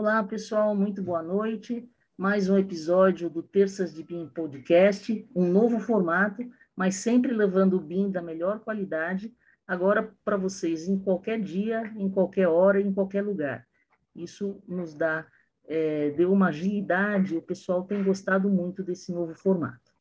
Olá, pessoal, muito boa noite. Mais um episódio do Terças de BIM Podcast, um novo formato, mas sempre levando o BIM da melhor qualidade, agora para vocês em qualquer dia, em qualquer hora, em qualquer lugar. Isso nos dá, é, deu uma agilidade, o pessoal tem gostado muito desse novo formato.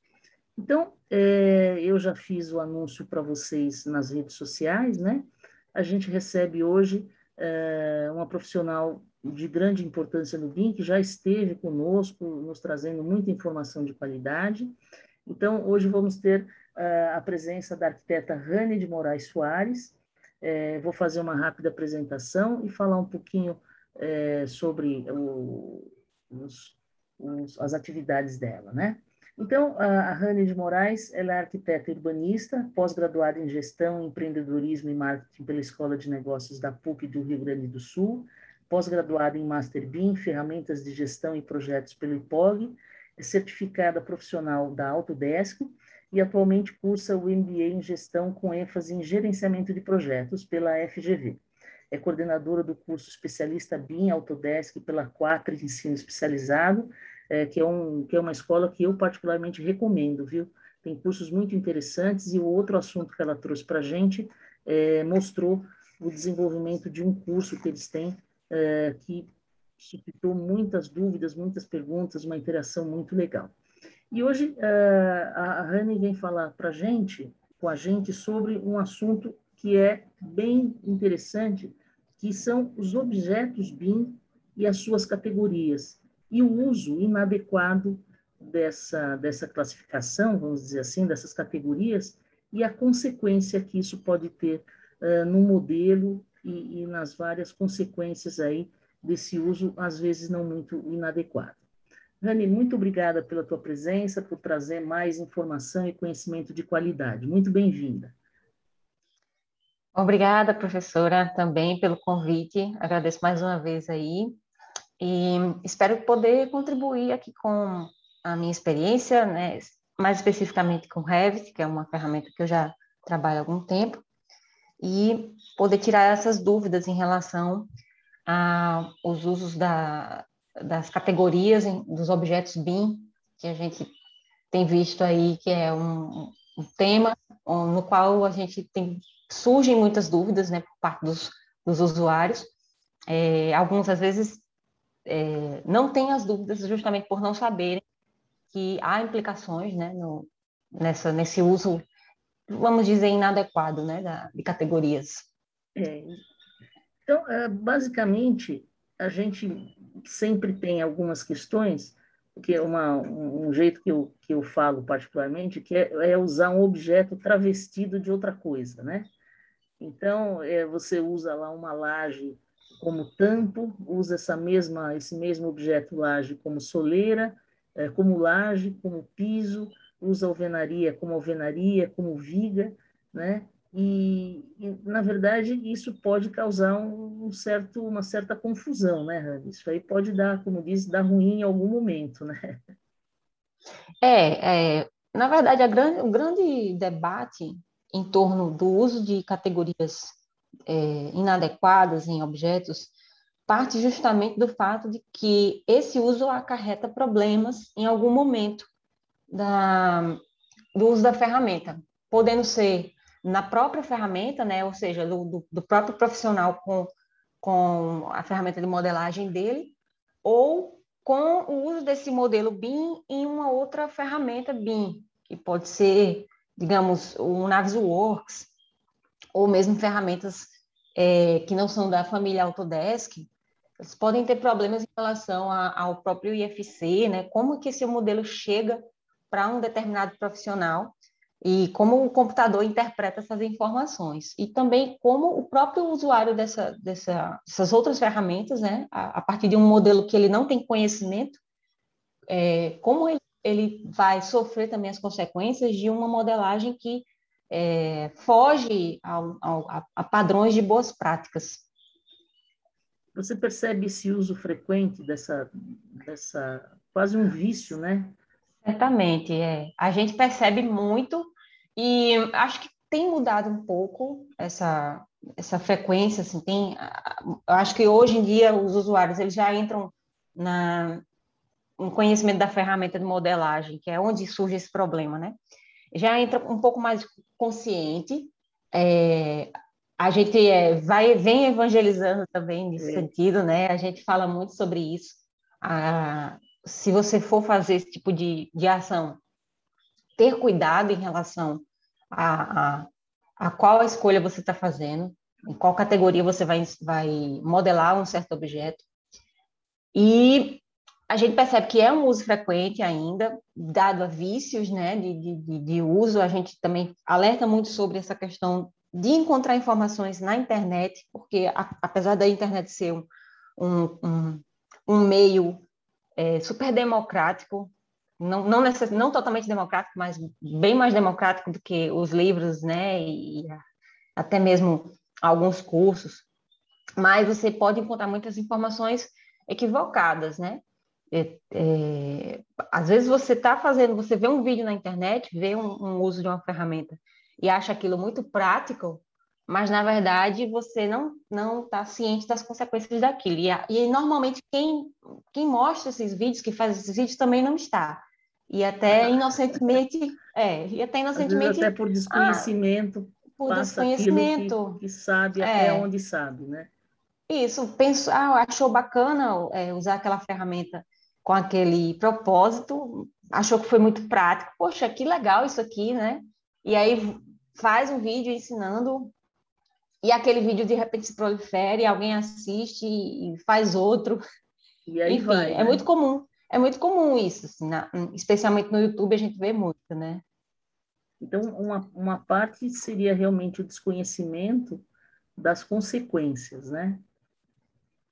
Então, é, eu já fiz o anúncio para vocês nas redes sociais, né? A gente recebe hoje é, uma profissional de grande importância no BIM, que já esteve conosco, nos trazendo muita informação de qualidade. Então, hoje vamos ter uh, a presença da arquiteta Rani de Moraes Soares. É, vou fazer uma rápida apresentação e falar um pouquinho é, sobre o, os, os, as atividades dela, né? Então, a, a Rani de Moraes, ela é arquiteta urbanista, pós-graduada em gestão, empreendedorismo e marketing pela Escola de Negócios da PUC do Rio Grande do Sul, pós-graduada em Master BIM, Ferramentas de Gestão e Projetos pelo IPOG, é certificada profissional da Autodesk e atualmente cursa o MBA em Gestão com ênfase em Gerenciamento de Projetos pela FGV. É coordenadora do curso Especialista BIM Autodesk pela Quatro Ensino Especializado, é, que, é um, que é uma escola que eu particularmente recomendo, viu? Tem cursos muito interessantes e o outro assunto que ela trouxe para a gente é, mostrou o desenvolvimento de um curso que eles têm é, que suscitou muitas dúvidas, muitas perguntas, uma interação muito legal. E hoje é, a Rani vem falar para gente, com a gente, sobre um assunto que é bem interessante, que são os objetos BIM e as suas categorias, e o uso inadequado dessa, dessa classificação, vamos dizer assim, dessas categorias, e a consequência que isso pode ter uh, no modelo e, e nas várias consequências aí desse uso, às vezes não muito inadequado. Rani, muito obrigada pela tua presença, por trazer mais informação e conhecimento de qualidade. Muito bem-vinda. Obrigada, professora, também pelo convite. Agradeço mais uma vez aí e espero poder contribuir aqui com a minha experiência, né, mais especificamente com Revit, que é uma ferramenta que eu já trabalho há algum tempo, e poder tirar essas dúvidas em relação aos usos da, das categorias dos objetos BIM, que a gente tem visto aí, que é um, um tema no qual a gente tem surgem muitas dúvidas, né, por parte dos, dos usuários. É, alguns, às vezes, é, não têm as dúvidas justamente por não saberem que há implicações, né, no, nessa, nesse uso vamos dizer, inadequado, né, da, de categorias. É. Então, é, basicamente, a gente sempre tem algumas questões, que é uma, um jeito que eu, que eu falo particularmente, que é, é usar um objeto travestido de outra coisa, né? Então, é, você usa lá uma laje como tampo, usa essa mesma, esse mesmo objeto laje como soleira, é, como laje, como piso, usa alvenaria como alvenaria, como viga, né? E, e, na verdade isso pode causar um certo, uma certa confusão, né? Isso aí pode dar, como diz, dar ruim em algum momento, né? É, é na verdade, grande, o grande debate em torno do uso de categorias é, inadequadas em objetos parte justamente do fato de que esse uso acarreta problemas em algum momento da, do uso da ferramenta, podendo ser na própria ferramenta, né, ou seja, do, do, do próprio profissional com, com a ferramenta de modelagem dele, ou com o uso desse modelo BIM em uma outra ferramenta BIM, que pode ser, digamos, o Navisworks, ou mesmo ferramentas é, que não são da família Autodesk, eles podem ter problemas em relação a, ao próprio IFC, né? Como que esse modelo chega para um determinado profissional e como o computador interpreta essas informações e também como o próprio usuário dessa, dessa, dessas outras ferramentas, né, a, a, partir de um modelo que ele não tem conhecimento, é, como ele, ele vai sofrer também as consequências de uma modelagem que é, foge ao, ao, a, a padrões de boas práticas. Você percebe esse uso frequente dessa, dessa quase um vício, né, Certamente, é. A gente percebe muito e acho que tem mudado um pouco essa, essa frequência, assim, tem, eu acho que hoje em dia os usuários eles já entram na um conhecimento da ferramenta de modelagem, que é onde surge esse problema, né? Já entra um pouco mais consciente, é, a gente é, vai vem evangelizando também nesse é. sentido, né? A gente fala muito sobre isso. Ah, se você for fazer esse tipo de, de ação, ter cuidado em relação a, a, a qual escolha você está fazendo, em qual categoria você vai, vai modelar um certo objeto. E a gente percebe que é um uso frequente ainda, dado a vícios né, de, de, de uso. A gente também alerta muito sobre essa questão de encontrar informações na internet, porque a, apesar da internet ser um, um, um meio é, super democrático, não, não, necess, não totalmente democrático, mas bem mais democrático do que os livros, né, e até mesmo alguns cursos, mas você pode encontrar muitas informações equivocadas, né? É, é, às vezes você está fazendo, você vê um vídeo na internet, vê um, um, uso de uma ferramenta e acha aquilo muito prático, mas na verdade você não não está ciente das consequências daquilo. E, e, normalmente quem quem mostra esses vídeos, que faz esses vídeos também não está. E até inocentemente, é, e até inocentemente. até por desconhecimento. Ah, por desconhecimento. Que, que, sabe é. até onde sabe, né? Isso, penso, ah, achou bacana é, usar aquela ferramenta com aquele propósito, achou que foi muito prático, poxa, que legal isso aqui, né? E aí faz um vídeo ensinando, e aquele vídeo de repente se prolifera, e alguém assiste e faz outro. E aí Enfim, vai, é né? é muito comum. É muito comum isso, assim, na, especialmente no YouTube a gente vê muito, né? Então, uma, uma parte seria realmente o desconhecimento das consequências, né?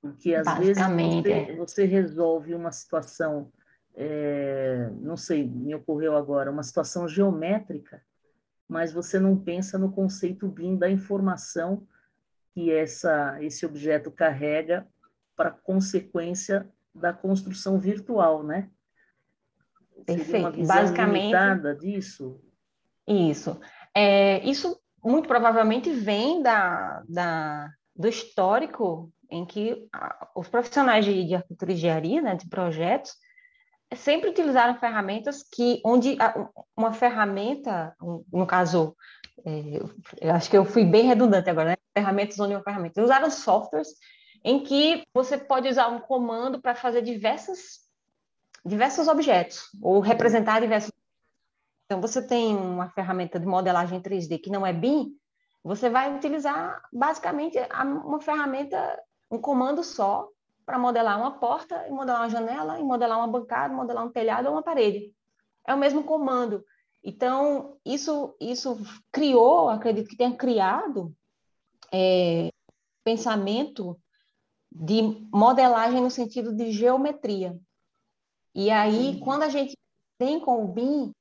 Porque às vezes você, é. você, resolve uma situação, é, não sei, me ocorreu agora, uma situação geométrica, mas você não pensa no conceito BIM da informação que essa, esse objeto carrega para consequência da construção virtual, né? Perfeito. Basicamente disso. Isso. É, isso muito provavelmente vem da, da, do histórico em que os profissionais de, de arquitetura e engenharia, né, de projetos, sempre utilizaram ferramentas que, onde uma ferramenta, no caso, é, eu acho que eu fui bem redundante agora, né? ferramentas onde uma ferramenta, usaram softwares em que você pode usar um comando para fazer diversas, diversos objetos, ou representar diversos. Então, você tem uma ferramenta de modelagem 3D que não é BIM, você vai utilizar basicamente uma ferramenta, um comando só, para modelar uma porta, e modelar uma janela, e modelar uma bancada, modelar um telhado ou uma parede. É o mesmo comando. Então, isso, isso criou, acredito que tenha criado é, pensamento de modelagem no sentido de geometria. E aí, uhum. quando a gente tem com o BIM,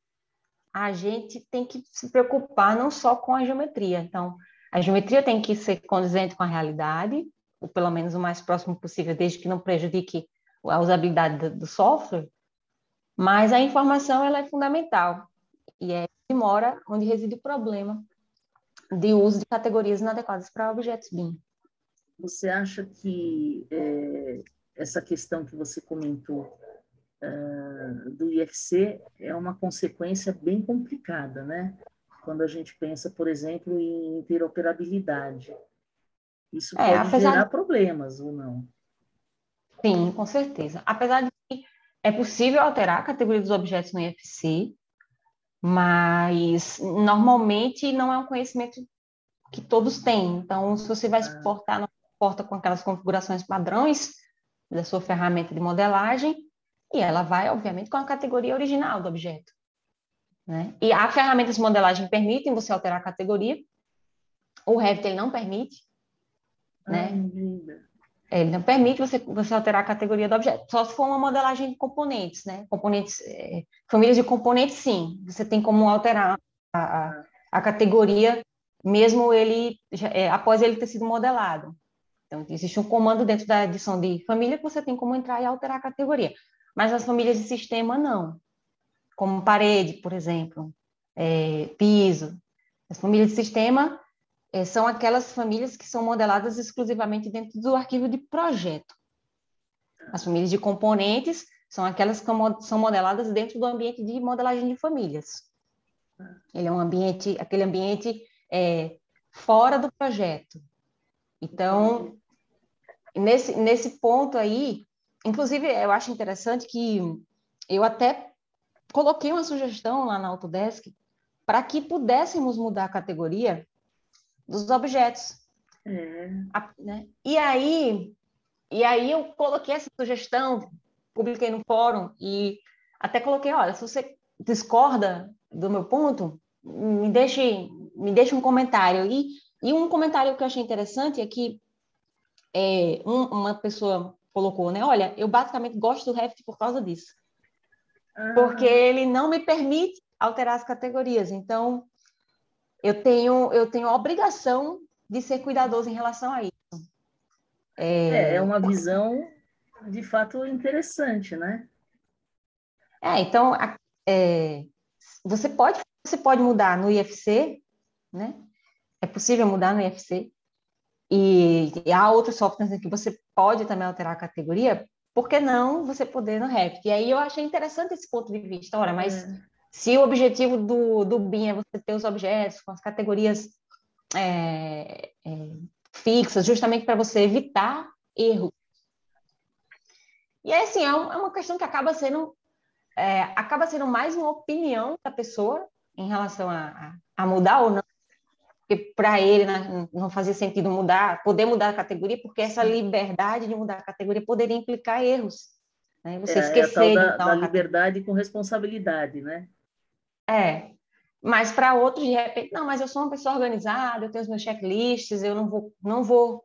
a gente tem que se preocupar não só com a geometria. Então, a geometria tem que ser condizente com a realidade, ou pelo menos o mais próximo possível, desde que não prejudique a usabilidade do software, mas a informação ela é fundamental e é que mora onde reside o problema de uso de categorias inadequadas para objetos BIM. Você acha que é, essa questão que você comentou uh, do IFC é uma consequência bem complicada, né? Quando a gente pensa, por exemplo, em interoperabilidade. Isso é, pode gerar de... problemas ou não? Sim, com certeza. Apesar de que é possível alterar a categoria dos objetos no IFC, mas normalmente não é um conhecimento que todos têm. Então, se você vai ah. exportar porta com aquelas configurações padrões da sua ferramenta de modelagem, e ela vai, obviamente, com a categoria original do objeto. Né? E a ferramenta de modelagem permitem você alterar a categoria, o Revit ele não permite, né? Ele não permite você, você alterar a categoria do objeto, só se for uma modelagem de componentes, né? Componentes, é, famílias de componentes, sim. Você tem como alterar a, a, a categoria, mesmo ele é, após ele ter sido modelado. Então, existe um comando dentro da edição de família que você tem como entrar e alterar a categoria. Mas as famílias de sistema, não. Como parede, por exemplo, é, piso. As famílias de sistema, é, são aquelas famílias que são modeladas exclusivamente dentro do arquivo de projeto. As famílias de componentes são aquelas que são modeladas dentro do ambiente de modelagem de famílias. Ele é um ambiente, aquele ambiente é, fora do projeto. Então, nesse, nesse ponto aí, inclusive, eu acho interessante que eu até coloquei uma sugestão lá na Autodesk para que pudéssemos mudar a categoria dos objetos. É. A, né? E aí, e aí eu coloquei essa sugestão, publiquei no fórum e até coloquei, olha, se você discorda do meu ponto, me deixe, me deixe um comentário. E, e um comentário que eu achei interessante é que é, um, uma pessoa colocou, né? Olha, eu basicamente gosto do Revit por causa disso. Ah. Porque ele não me permite alterar as categorias. Então, eu tenho, eu tenho a obrigação de ser cuidadoso em relação a isso. É, é, é uma visão de fato interessante, né? É, então é, você pode você pode mudar no IFC, né? É possível mudar no IFC e, e há outros softwares em que você pode também alterar a categoria. Por que não você poder no Revit? E aí eu achei interessante esse ponto de vista. Ora, mas é. Se o objetivo do, do BIM é você ter os objetos com as categorias é, é, fixas, justamente para você evitar erro. E aí, assim, é, é uma questão que acaba sendo, é, acaba sendo mais uma opinião da pessoa em relação a, a mudar ou não. Porque para ele né, não fazia sentido mudar, poder mudar a categoria, porque essa liberdade de mudar a categoria poderia implicar erros. Né? Você é, esquecer é a tal da, da liberdade com responsabilidade, né? É, mas para outros, de repente, não, mas eu sou uma pessoa organizada, eu tenho os meus checklists, eu não vou, não vou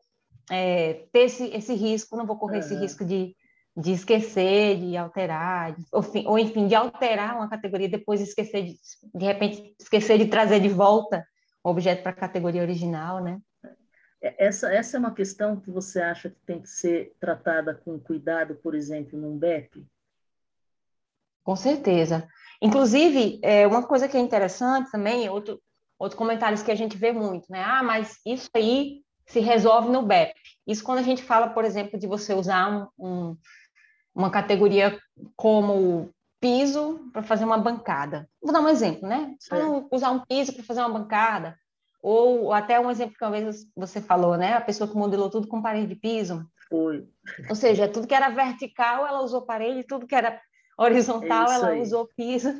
é, ter esse, esse risco, não vou correr esse risco de, de esquecer, de alterar, de, ou, ou, enfim, de alterar uma categoria depois esquecer de, de repente, esquecer de trazer de volta o objeto para a categoria original, né? É, essa, essa é uma questão que você acha que tem que ser tratada com cuidado, por exemplo, num BEP? Com certeza. Inclusive, é, uma coisa que é interessante também, outro, outro comentários que a gente vê muito, né? Ah, mas isso aí se resolve no BEP. Isso quando a gente fala, por exemplo, de você usar um, um, uma categoria como piso para fazer uma bancada. Vou dar um exemplo, né? Então, usar um piso para fazer uma bancada, ou até um exemplo que uma vez você falou, né? A pessoa que modelou tudo com parede de piso. Foi. Ou seja, tudo que era vertical, ela usou parede, tudo que era horizontal, ela aí. usou piso.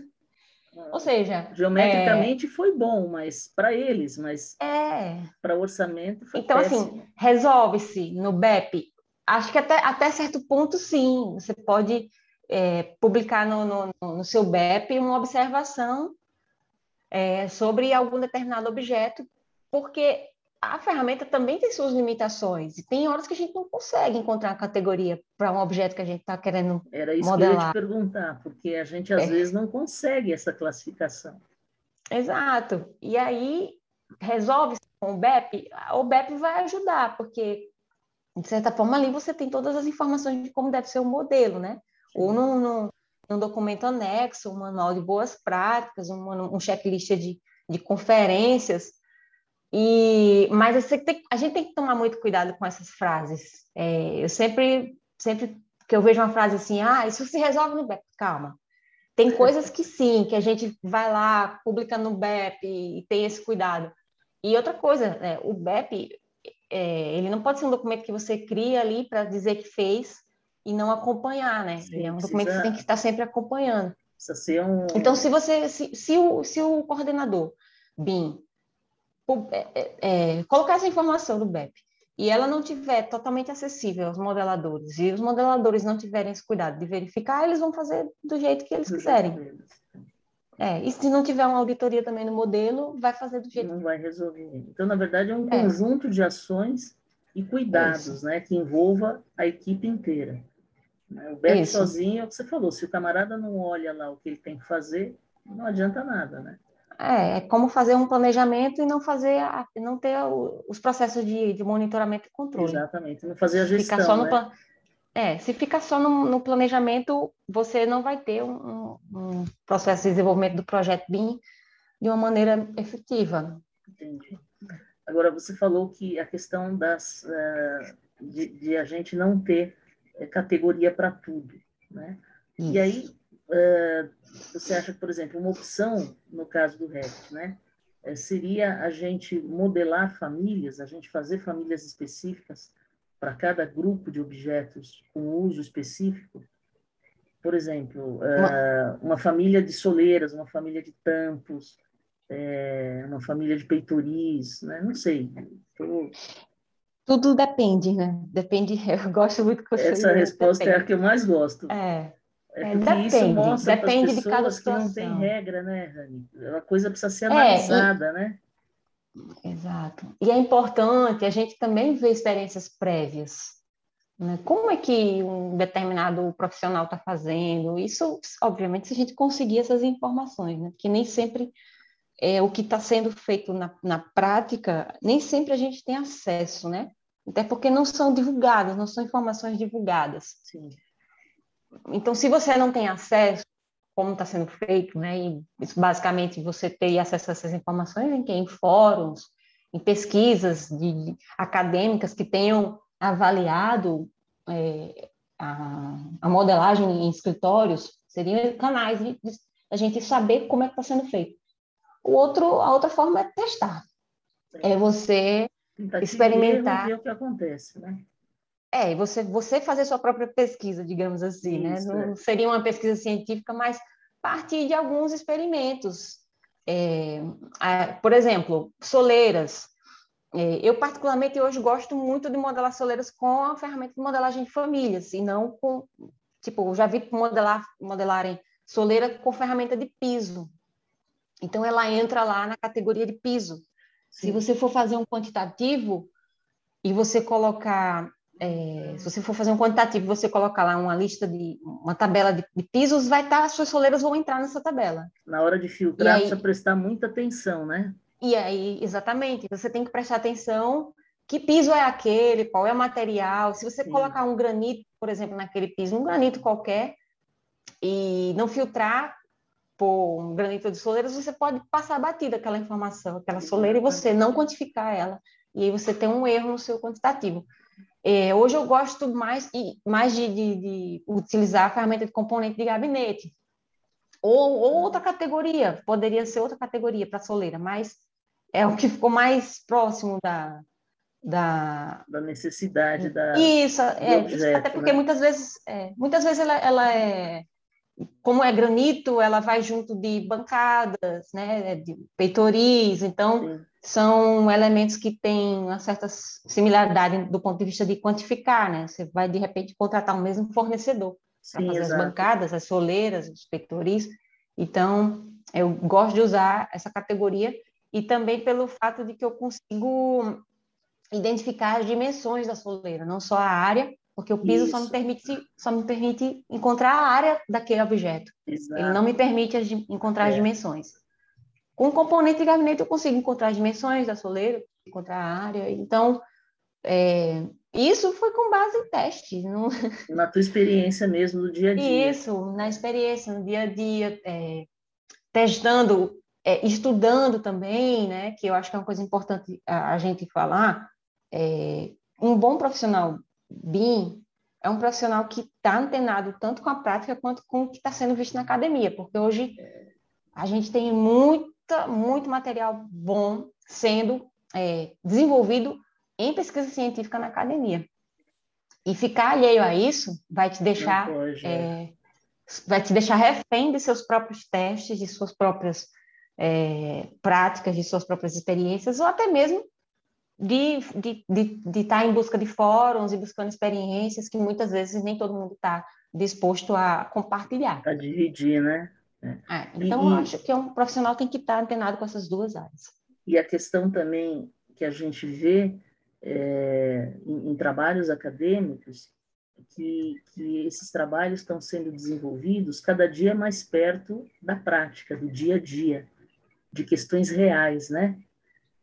Ou seja, geometricamente é... foi bom, mas para eles, mas é... para orçamento foi Então assim, péssimo. assim, resolve-se no BEP. Acho que até, até certo ponto sim, você pode é, publicar no, no, no, seu BEP uma observação é, sobre algum determinado objeto, porque a ferramenta também tem suas limitações. E tem horas que a gente não consegue encontrar a categoria para um objeto que a gente está querendo Era isso modelar. que eu ia te perguntar, porque a gente às é. vezes não consegue essa classificação. Exato. E aí resolve com o BEP, o BEP vai ajudar, porque de certa forma ali você tem todas as informações de como deve ser o modelo, né? Sim. Ou num, num, num, documento anexo, um manual de boas práticas, um, um checklist de, de conferências, e, mas tem, a gente tem que tomar muito cuidado com essas frases. É, eu sempre, sempre que eu vejo uma frase assim, ah, isso se resolve no BEP, calma. Tem coisas que sim, que a gente vai lá, publica no BEP e tem esse cuidado. E outra coisa, né, o BEP, é, ele não pode ser um documento que você cria ali para dizer que fez e não acompanhar, né? Sim, é um documento que você tem que estar sempre acompanhando. Precisa um... Então, se você, se, se, o, se o coordenador BIM é, é, é, colocar essa informação do BEP e ela não tiver totalmente acessível aos modeladores e os modeladores não tiverem esse cuidado de verificar, eles vão fazer do jeito que eles do quiserem. É, e se não tiver uma auditoria também no modelo, vai fazer do jeito não vai resolver. Então, na verdade, é um é. conjunto de ações e cuidados, né, que envolva a equipe inteira. Né? O BEP sozinho é o que você falou. Se o camarada não olha lá o que ele tem que fazer, não adianta nada, né? É, é como fazer um planejamento e não fazer, a, não ter os processos de, de, monitoramento e controle. Exatamente, não fazer a gestão, ficar só no, né? É, se ficar só no, no, planejamento, você não vai ter um, um, processo de desenvolvimento do projeto BIM de uma maneira efetiva. Entendi. Agora, você falou que a questão das, uh, de, de, a gente não ter uh, categoria para tudo, né? Isso. E aí, uh, você acha que, por exemplo, uma opção, no caso do REPT, né? seria a gente modelar famílias, a gente fazer famílias específicas para cada grupo de objetos com uso específico? Por exemplo, uma, uma família de soleiras, uma família de tampos, é, uma família de peitoris, né? Não sei. Tô... Tudo depende, né? Depende. Eu gosto muito que você Essa resposta depende. é a que eu mais gosto. É. É, é depende, isso mostra depende de cada situação. não tem regra, né, Rani? A coisa precisa ser analisada, é, e... né? Exato. E é importante a gente também ver experiências prévias. Né? Como é que um determinado profissional está fazendo? Isso, obviamente, se a gente conseguir essas informações, né? que nem sempre é, o que está sendo feito na, na prática, nem sempre a gente tem acesso, né? Até porque não são divulgadas, não são informações divulgadas. Sim. Então, se você não tem acesso, como está sendo feito, né? E isso, basicamente você ter acesso a essas informações em, em fóruns, em pesquisas de, acadêmicas que tenham avaliado é, a, a, modelagem em escritórios, seriam canais de, de a gente saber como é que está sendo feito. O outro, a outra forma é testar. É você experimentar. Ver o que acontece, né? É, você, você fazer sua própria pesquisa, digamos assim, né? Isso, né? Não é. seria uma pesquisa científica, mas partir de alguns experimentos. É, por exemplo, soleiras. É, eu, particularmente, hoje gosto muito de modelar soleiras com a ferramenta de modelagem de famílias, e não com. Tipo, já vi modelar, modelarem soleira com ferramenta de piso. Então, ela entra lá na categoria de piso. Sim. Se você for fazer um quantitativo e você colocar, é, se você for fazer um quantitativo, você colocar lá uma lista de, uma tabela de, de pisos, vai estar, tá, as suas soleiras vão entrar nessa tabela. Na hora de filtrar, aí, precisa prestar muita atenção, né? E aí, exatamente, você tem que prestar atenção que piso é aquele, qual é o material. Se você Sim. colocar um granito, por exemplo, naquele piso, um granito qualquer, e não filtrar, por um granito de soleiras, você pode passar batida aquela informação, aquela soleira, e você não quantificar ela. E aí você tem um erro no seu quantitativo. É, hoje eu gosto mais, mais de, de, de, utilizar a ferramenta de componente de gabinete. Ou, ou outra categoria, poderia ser outra categoria para soleira, mas é o que ficou mais próximo da, da, da necessidade da isso, é, objeto, até porque né? muitas vezes é, muitas vezes ela, ela é como é granito, ela vai junto de bancadas, né, de peitoris, então Sim. São elementos que têm uma certa similaridade do ponto de vista de quantificar, né? Você vai de repente contratar o mesmo fornecedor para fazer exato. as bancadas, as soleiras, os peitoris. Então, eu gosto de usar essa categoria e também pelo fato de que eu consigo identificar as dimensões da soleira, não só a área, porque o piso só me, permite, só me permite encontrar a área daquele objeto. Exato. Ele não me permite encontrar é. as dimensões. Com o componente de gabinete, eu consigo encontrar as dimensões da soleira, encontrar a área. Então, é, isso foi com base em testes. Não... Na tua experiência mesmo, no dia a dia. Isso, na experiência, no dia a dia, é, testando, é, estudando também, né? Que eu acho que é uma coisa importante a, a gente falar. É, um bom profissional BIM é um profissional que está antenado tanto com a prática quanto com o que está sendo visto na academia, porque hoje a gente tem muita, muito material bom sendo é, desenvolvido em pesquisa científica na academia. E ficar alheio a isso vai te deixar pode, é, é. vai te deixar refém de seus próprios testes, de suas próprias é, práticas, de suas próprias experiências, ou até mesmo de estar de, de, de tá em busca de fóruns e buscando experiências que muitas vezes nem todo mundo está disposto a compartilhar. A dividir, né? É. É, então, e, eu acho que um profissional tem que estar tá antenado com essas duas áreas. E a questão também que a gente vê é, em, em, trabalhos acadêmicos, que, que esses trabalhos estão sendo desenvolvidos cada dia mais perto da prática, do dia a dia, de questões reais, né?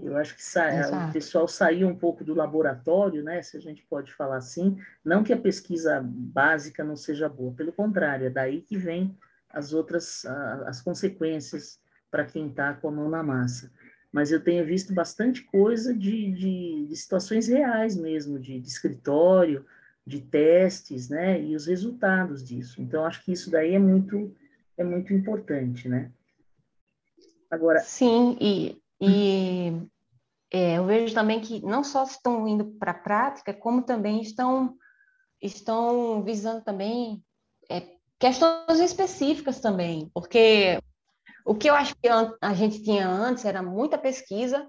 Eu acho que o pessoal saiu um pouco do laboratório, né, se a gente pode falar assim. Não que a pesquisa básica não seja boa, pelo contrário, é daí que vem as outras as consequências para quem está com a mão na massa. mas eu tenho visto bastante coisa de, de, de situações reais mesmo, de, de, escritório, de testes, né, e os resultados disso. Então, acho que isso daí é muito, é muito importante, né. Agora... Sim, e, e é, eu vejo também que não só estão indo para a prática, como também estão, estão visando também é, questões específicas também, porque o que eu acho que a gente tinha antes era muita pesquisa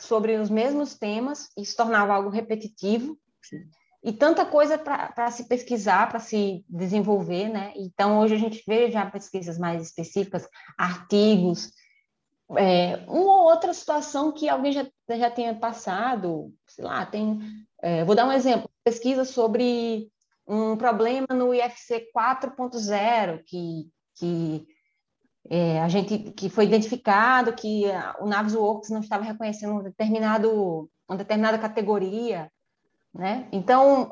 sobre os mesmos temas e se tornava algo repetitivo. Sim. E tanta coisa para se pesquisar, para se desenvolver, né? Então, hoje a gente vê já pesquisas mais específicas, artigos, é, uma ou outra situação que alguém já, já tenha passado, sei lá, tem... É, vou dar um exemplo, pesquisa sobre um problema no IFC 4.0, que, que é, a gente que foi identificado que o Navisworks não estava reconhecendo um determinado, uma determinada categoria, né? Então,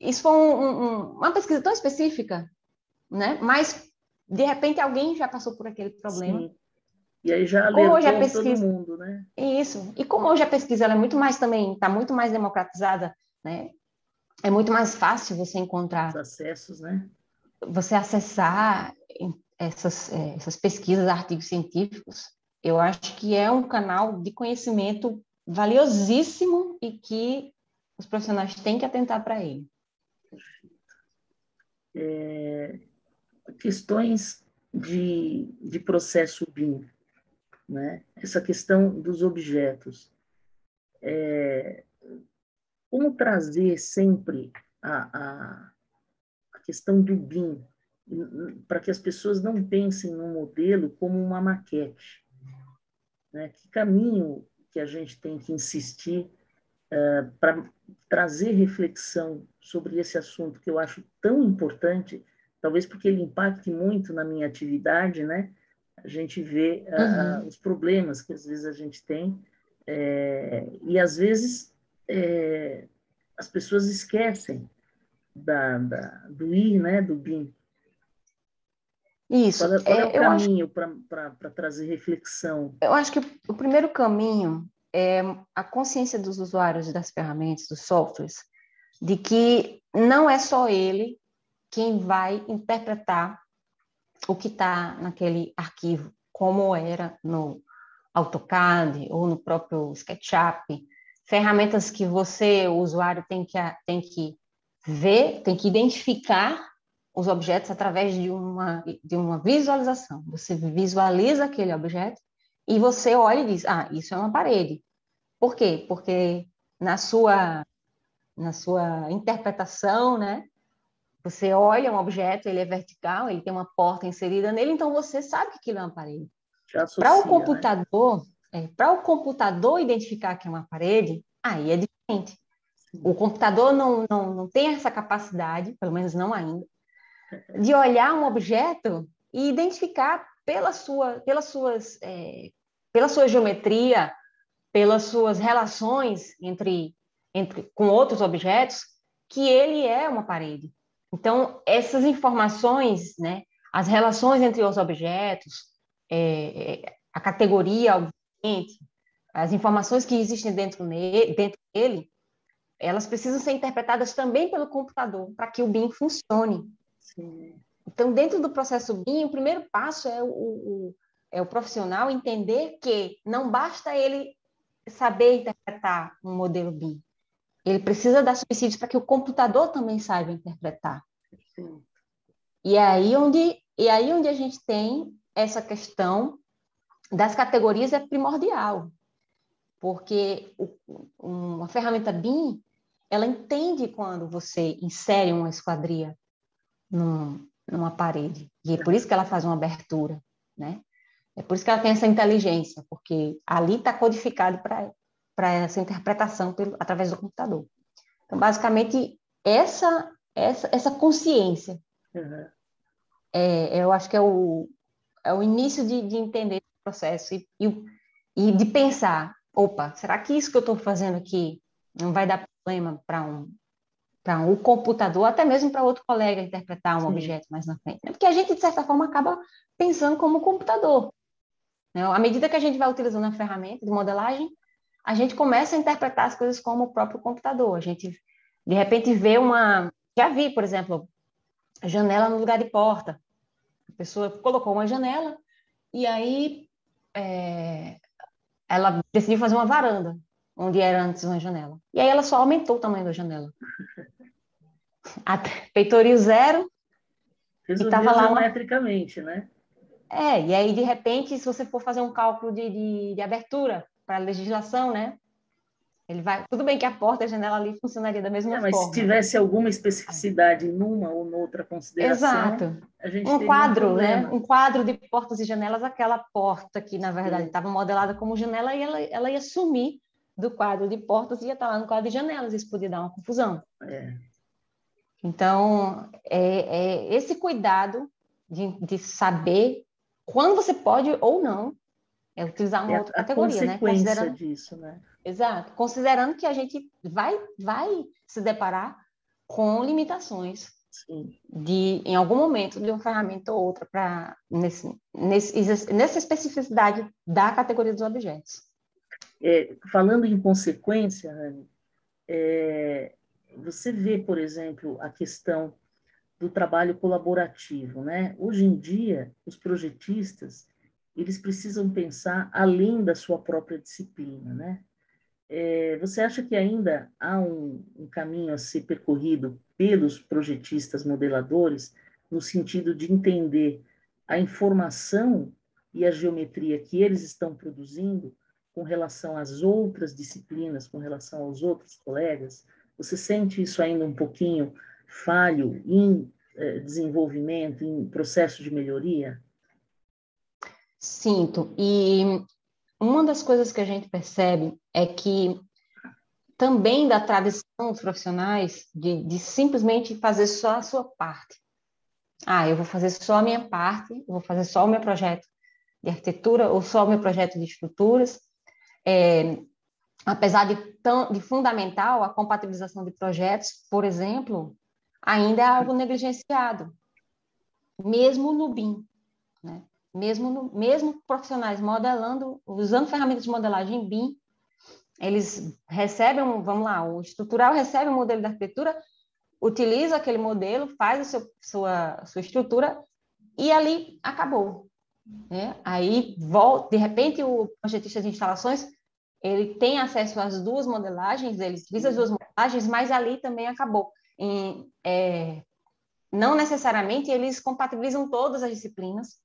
isso foi um, um, uma pesquisa tão específica, né? Mas, de repente, alguém já passou por aquele problema. Sim. E aí já como hoje a pesquisa, todo mundo, né? Isso. E como hoje a pesquisa é muito mais também, está muito mais democratizada, né? É muito mais fácil você encontrar... Os acessos, né? Você acessar essas, é, essas pesquisas, artigos científicos, eu acho que é um canal de conhecimento valiosíssimo e que os profissionais têm que atentar para ele. É, questões de, de processo BIM, né? essa questão dos objetos. É, como trazer sempre a, a, a questão do BIM para que as pessoas não pensem no modelo como uma maquete. Né? Que caminho que a gente tem que insistir uh, para trazer reflexão sobre esse assunto que eu acho tão importante, talvez porque ele impacte muito na minha atividade, né? A gente vê uh, uhum. os problemas que às vezes a gente tem é, e às vezes é, as pessoas esquecem da, da, do I, né, do BIM, isso. Qual é, qual é, é o caminho para trazer reflexão? Eu acho que o primeiro caminho é a consciência dos usuários das ferramentas, dos softwares, de que não é só ele quem vai interpretar o que está naquele arquivo, como era no AutoCAD ou no próprio SketchUp, ferramentas que você, o usuário, tem que, tem que ver, tem que identificar os objetos através de uma, de uma visualização. Você visualiza aquele objeto e você olha e diz: Ah, isso é uma parede. Por quê? Porque na sua, na sua interpretação, né? Você olha um objeto, ele é vertical, ele tem uma porta inserida nele, então você sabe que aquilo é uma parede. Para o né? computador, né? É, para o computador identificar que é uma parede, aí é diferente. O computador não, não, não tem essa capacidade, pelo menos não ainda, de olhar um objeto e identificar pela sua, pelas suas, é, pela sua geometria, pelas suas relações entre, entre com outros objetos, que ele é uma parede. Então, essas informações, né, as relações entre os objetos, é, é a categoria, as informações que existem dentro, nele, dentro dele, elas precisam ser interpretadas também pelo computador para que o BIM funcione. Então, dentro do processo BIM, o primeiro passo é o, o, é o profissional entender que não basta ele saber interpretar um modelo BIM. Ele precisa dar subsídios para que o computador também saiba interpretar. Sim. E é aí onde, e é aí onde a gente tem essa questão das categorias é primordial, porque uma ferramenta BIM, ela entende quando você insere uma esquadria num, numa parede. E é por isso que ela faz uma abertura, né? É por isso que ela tem essa inteligência, porque ali está codificado para essa interpretação pelo, através do computador. Então, basicamente, essa, essa, essa consciência, uhum. é, eu acho que é o, é o início de, de entender processo e, e, e de pensar, opa, será que isso que eu estou fazendo aqui não vai dar problema para um, para o computador, até mesmo para outro colega interpretar um Sim. objeto mais na frente. Né? Porque a gente, de certa forma, acaba pensando como computador. Né? À medida que a gente vai utilizando a ferramenta de modelagem, a gente começa a interpretar as coisas como o próprio computador. A gente, de repente, vê uma. Já vi, por exemplo, janela no lugar de porta. A pessoa colocou uma janela e aí é, ela decidiu fazer uma varanda, onde era antes uma janela. E aí ela só aumentou o tamanho da janela. Até peitoril zero. Resolveu e lá geometricamente, uma... né? É, e aí, de repente, se você for fazer um cálculo de, de, de abertura para a legislação, né? Ele vai. Tudo bem que a porta e a janela ali funcionaria da mesma é, mas forma. Mas se tivesse alguma especificidade numa ou noutra consideração, Exato. um quadro, um né? Um quadro de portas e janelas, aquela porta que na verdade estava modelada como janela e ela, ela ia sumir do quadro de portas e ia estar lá no quadro de janelas. Isso podia dar uma confusão. É. Então, é, é esse cuidado de, de saber quando você pode ou não é utilizar uma é outra categoria, né? Considerando disso, né? Exato, considerando que a gente vai vai se deparar com limitações Sim. de em algum momento de uma ferramenta ou outra para nesse, nesse, nessa especificidade da categoria dos objetos. É, falando em consequência, Anne, é, você vê, por exemplo, a questão do trabalho colaborativo, né? Hoje em dia, os projetistas eles precisam pensar além da sua própria disciplina, né? É, você acha que ainda há um, um, caminho a ser percorrido pelos projetistas modeladores no sentido de entender a informação e a geometria que eles estão produzindo com relação às outras disciplinas, com relação aos outros colegas? Você sente isso ainda um pouquinho falho em eh, desenvolvimento, em processo de melhoria? Sinto. E uma das coisas que a gente percebe é que também da tradição dos profissionais de, de simplesmente fazer só a sua parte. Ah, eu vou fazer só a minha parte, vou fazer só o meu projeto de arquitetura ou só o meu projeto de estruturas. É, apesar de, tão, de fundamental a compatibilização de projetos, por exemplo, ainda é algo negligenciado, mesmo no BIM. Mesmo, no, mesmo profissionais modelando, usando ferramentas de modelagem BIM, eles recebem, vamos lá, o estrutural recebe o modelo de arquitetura, utiliza aquele modelo, faz a seu, sua, sua estrutura e ali acabou. Né? Aí, volta, de repente, o projetista de instalações ele tem acesso às duas modelagens, ele utiliza as duas modelagens, mas ali também acabou. Em, é, não necessariamente eles compatibilizam todas as disciplinas,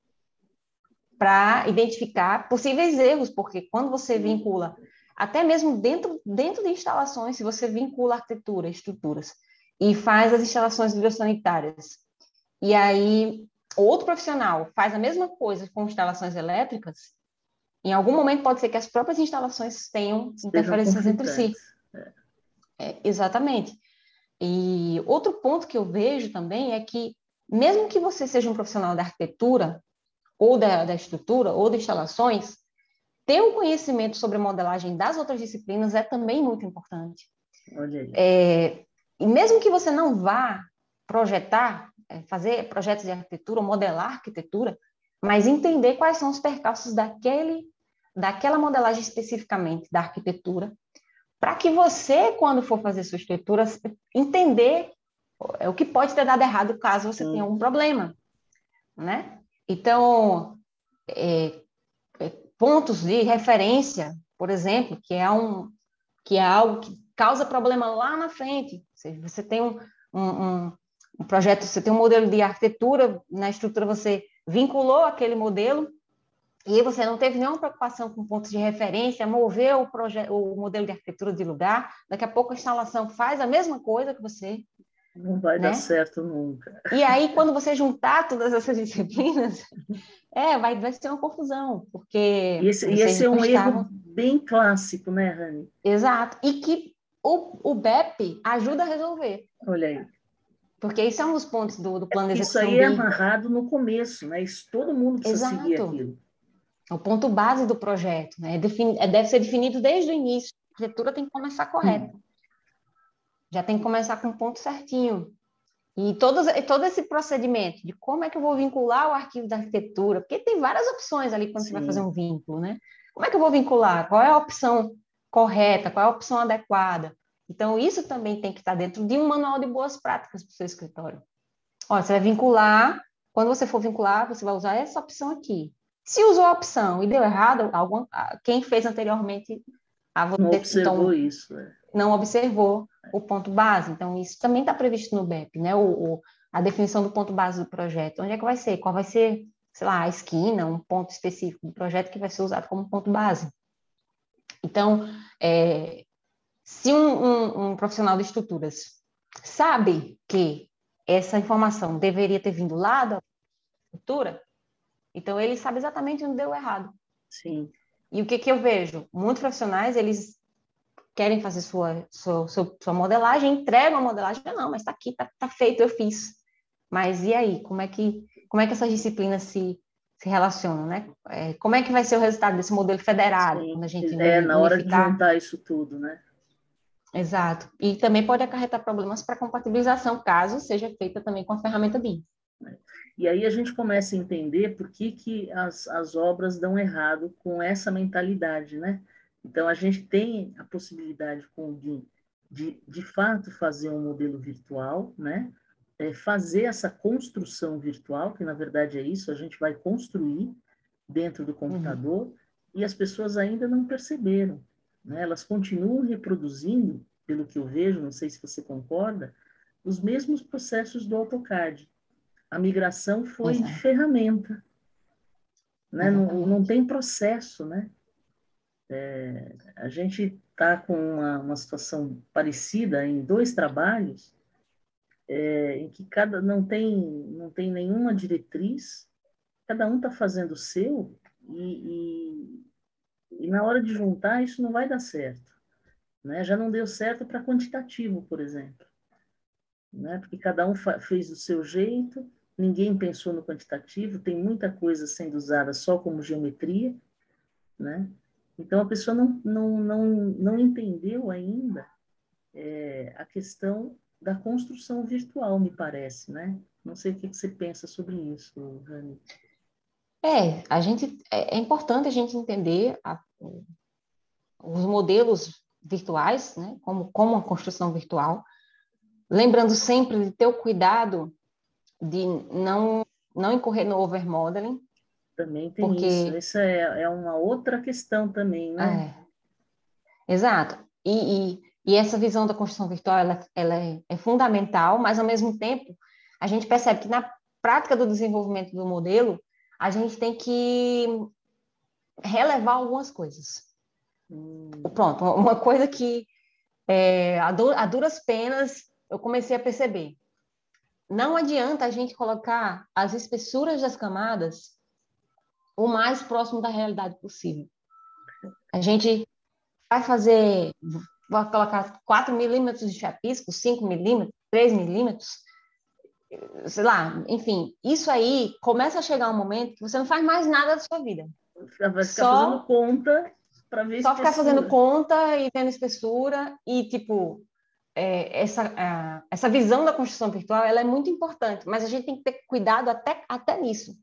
para identificar possíveis erros, porque quando você vincula, até mesmo dentro, dentro de instalações, se você vincula arquitetura, estruturas, e faz as instalações biosanitárias, e aí outro profissional faz a mesma coisa com instalações elétricas, em algum momento pode ser que as próprias instalações tenham interferências entre si. É, exatamente. E outro ponto que eu vejo também é que, mesmo que você seja um profissional da arquitetura, ou da, da estrutura, ou de instalações, ter um conhecimento sobre modelagem das outras disciplinas é também muito importante. É, e mesmo que você não vá projetar, é, fazer projetos de arquitetura, modelar arquitetura, mas entender quais são os percalços daquele, daquela modelagem especificamente da arquitetura, para que você, quando for fazer sua estrutura, entender o que pode ter dado errado caso você tenha algum problema, né? Então, é, é, pontos de referência, por exemplo, que é, um, que é algo que causa problema lá na frente. Você, você tem um, um, um projeto, você tem um modelo de arquitetura, na estrutura você vinculou aquele modelo e você não teve nenhuma preocupação com pontos de referência, moveu o, o modelo de arquitetura de lugar, daqui a pouco a instalação faz a mesma coisa que você não vai né? dar certo nunca. E aí, quando você juntar todas essas disciplinas, é, vai, vai ser uma confusão, porque... E esse, e esse é um erro bem clássico, né, Rani? Exato, e que o, o BEP ajuda a resolver. Olha aí. Porque isso é um dos pontos do, do plano de execução. Isso aí é amarrado no começo, né? Isso todo mundo precisa Exato. seguir aquilo. É o ponto base do projeto, né? É, é deve ser definido desde o início. A arquitetura tem que começar correta. Hum já tem que começar com um ponto certinho. E todo, todo esse procedimento de como é que eu vou vincular o arquivo da arquitetura, porque tem várias opções ali quando Sim. você vai fazer um vínculo, né? Como é que eu vou vincular? Qual é a opção correta? Qual é a opção adequada? Então, isso também tem que estar dentro de um manual de boas práticas para o seu escritório. Olha, você vai vincular, quando você for vincular, você vai usar essa opção aqui. Se usou a opção e deu errado, algum, quem fez anteriormente a você, então, isso. É. Não observou o ponto base. Então, isso também está previsto no BEP, né? O, o, a definição do ponto base do projeto. Onde é que vai ser? Qual vai ser, sei lá, a esquina, um ponto específico do projeto que vai ser usado como ponto base. Então, é, se um, um, um profissional de estruturas sabe que essa informação deveria ter vindo lá da estrutura, então ele sabe exatamente onde deu errado. Sim. E o que, que eu vejo? Muitos profissionais, eles querem fazer sua, sua, sua, modelagem, entregam a modelagem, não, mas está aqui, está tá feito, eu fiz. Mas e aí, como é que, como é que essas disciplinas se, se relacionam, né? É, como é que vai ser o resultado desse modelo federado? Sim, quando a gente é, na hora de juntar isso tudo, né? Exato. E também pode acarretar problemas para compatibilização, caso seja feita também com a ferramenta BIM. E aí a gente começa a entender por que, que as, as obras dão errado com essa mentalidade, né? Então, a gente tem a possibilidade com o de, de fato, fazer um modelo virtual, né? É fazer essa construção virtual, que na verdade é isso, a gente vai construir dentro do computador, uhum. e as pessoas ainda não perceberam. Né? Elas continuam reproduzindo, pelo que eu vejo, não sei se você concorda, os mesmos processos do AutoCAD. A migração foi de ferramenta. Né? Não, não tem processo, né? É, a gente está com uma, uma, situação parecida em dois trabalhos, é, em que cada não tem não tem nenhuma diretriz, cada um está fazendo o seu e, e, e, na hora de juntar isso não vai dar certo, né? Já não deu certo para quantitativo, por exemplo, né? Porque cada um fez do seu jeito, ninguém pensou no quantitativo, tem muita coisa sendo usada só como geometria, né? Então, a pessoa não, não, não, não entendeu ainda é, a questão da construção virtual, me parece, né? Não sei o que você pensa sobre isso, Rani. É, a gente, é, é importante a gente entender a, os modelos virtuais, né? Como, como a construção virtual, lembrando sempre de ter o cuidado de não, não incorrer no overmodeling, também tem Porque... isso. Isso é, é uma outra questão também, né? É. Exato. E, e, e, essa visão da construção virtual, ela, ela é, é fundamental, mas, ao mesmo tempo, a gente percebe que na prática do desenvolvimento do modelo, a gente tem que relevar algumas coisas. Hum. Pronto, uma coisa que é, a, du a duras penas eu comecei a perceber. Não adianta a gente colocar as espessuras das camadas o mais próximo da realidade possível. A gente vai fazer, vai colocar 4 milímetros de chapisco, 5 milímetros, 3 milímetros, sei lá, enfim, isso aí começa a chegar um momento que você não faz mais nada da sua vida. Vai ficar só, fazendo conta para ver Só ficar fazendo conta e vendo espessura e, tipo, é, essa, essa visão da construção virtual ela é muito importante, mas a gente tem que ter cuidado até, até nisso.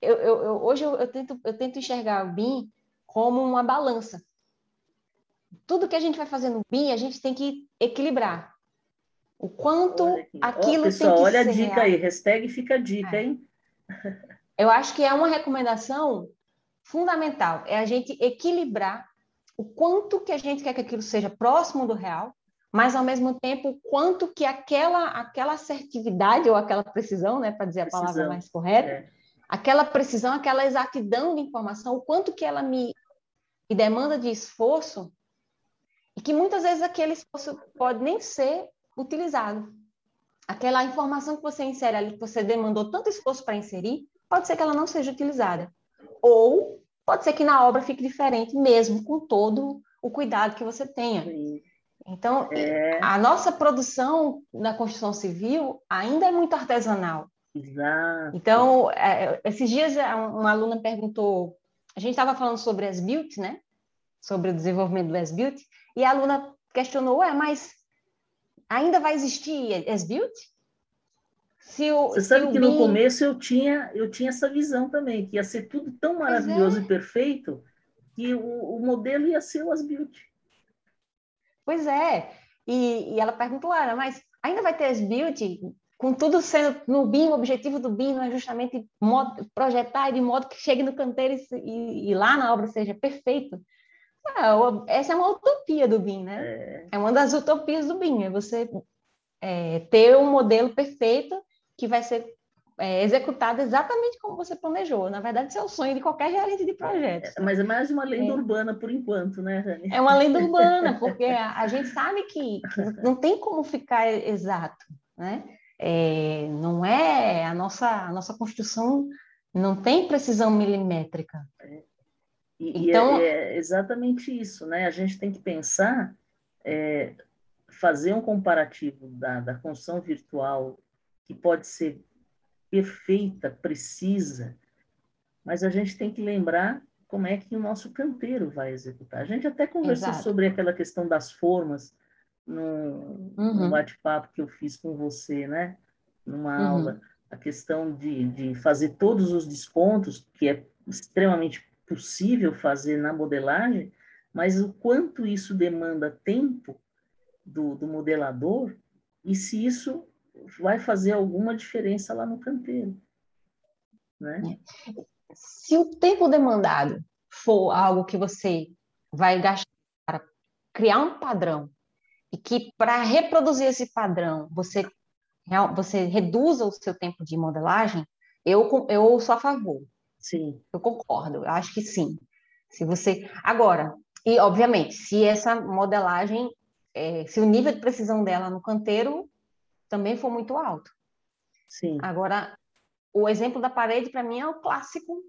Eu, eu, eu, hoje eu, eu, tento, eu tento enxergar o BIM como uma balança. Tudo que a gente vai fazer no BIM, a gente tem que equilibrar. O quanto aquilo pessoal, tem que olha ser a dica real. aí, hashtag fica a dica, é. hein? Eu acho que é uma recomendação fundamental, é a gente equilibrar o quanto que a gente quer que aquilo seja próximo do real, mas ao mesmo tempo o quanto que aquela aquela assertividade ou aquela precisão, né, para dizer a precisão, palavra mais correta, é aquela precisão, aquela exatidão de informação, o quanto que ela me, me demanda de esforço e que muitas vezes aquele esforço pode nem ser utilizado. Aquela informação que você insere ali, que você demandou tanto esforço para inserir, pode ser que ela não seja utilizada. Ou pode ser que na obra fique diferente, mesmo com todo o cuidado que você tenha. Então, é... a nossa produção na construção civil ainda é muito artesanal. Exato. Então, é, esses dias uma aluna perguntou, a gente estava falando sobre as built, né? Sobre o desenvolvimento do as-built, e a aluna questionou, ué, mas ainda vai existir as built? se o, Você sabe que no começo eu tinha, eu tinha essa visão também, que ia ser tudo tão maravilhoso é. e perfeito que o, o, modelo ia ser o Asbuild. Pois é. E, e ela perguntou, Lara, mas ainda vai ter Asbuild com tudo sendo no BIM, o objetivo do BIM não é justamente projetar de modo que chegue no canteiro e, e, lá na obra seja perfeito. É, essa é uma utopia do BIM, né? É, é uma das utopias do BIM, é você é, ter um modelo perfeito que vai ser é, executado exatamente como você planejou. Na verdade, isso é o sonho de qualquer gerente de projetos. É, mas é mais uma lenda é. urbana por enquanto, né, Rani? É uma lenda urbana, porque a, a gente sabe que, que, não tem como ficar exato, né? É, não é a nossa a nossa construção não tem precisão milimétrica. E, então e é, é, exatamente isso, né? A gente tem que pensar é, fazer um comparativo da, da construção virtual que pode ser perfeita, precisa, mas a gente tem que lembrar como é que o nosso canteiro vai executar. A gente até conversou Exato. sobre aquela questão das formas no, uhum. bate-papo que eu fiz com você, né? Numa uhum. aula, a questão de, de fazer todos os descontos, que é extremamente possível fazer na modelagem, mas o quanto isso demanda tempo do, do modelador e se isso vai fazer alguma diferença lá no canteiro. Né? Se o tempo demandado for algo que você vai gastar para criar um padrão e que para reproduzir esse padrão você você reduza o seu tempo de modelagem, eu eu sou a favor. Sim. Eu concordo. Eu acho que sim. Se você agora e obviamente se essa modelagem é, se o nível de precisão dela no canteiro também for muito alto. Sim. Agora, o exemplo da parede, para mim, é o clássico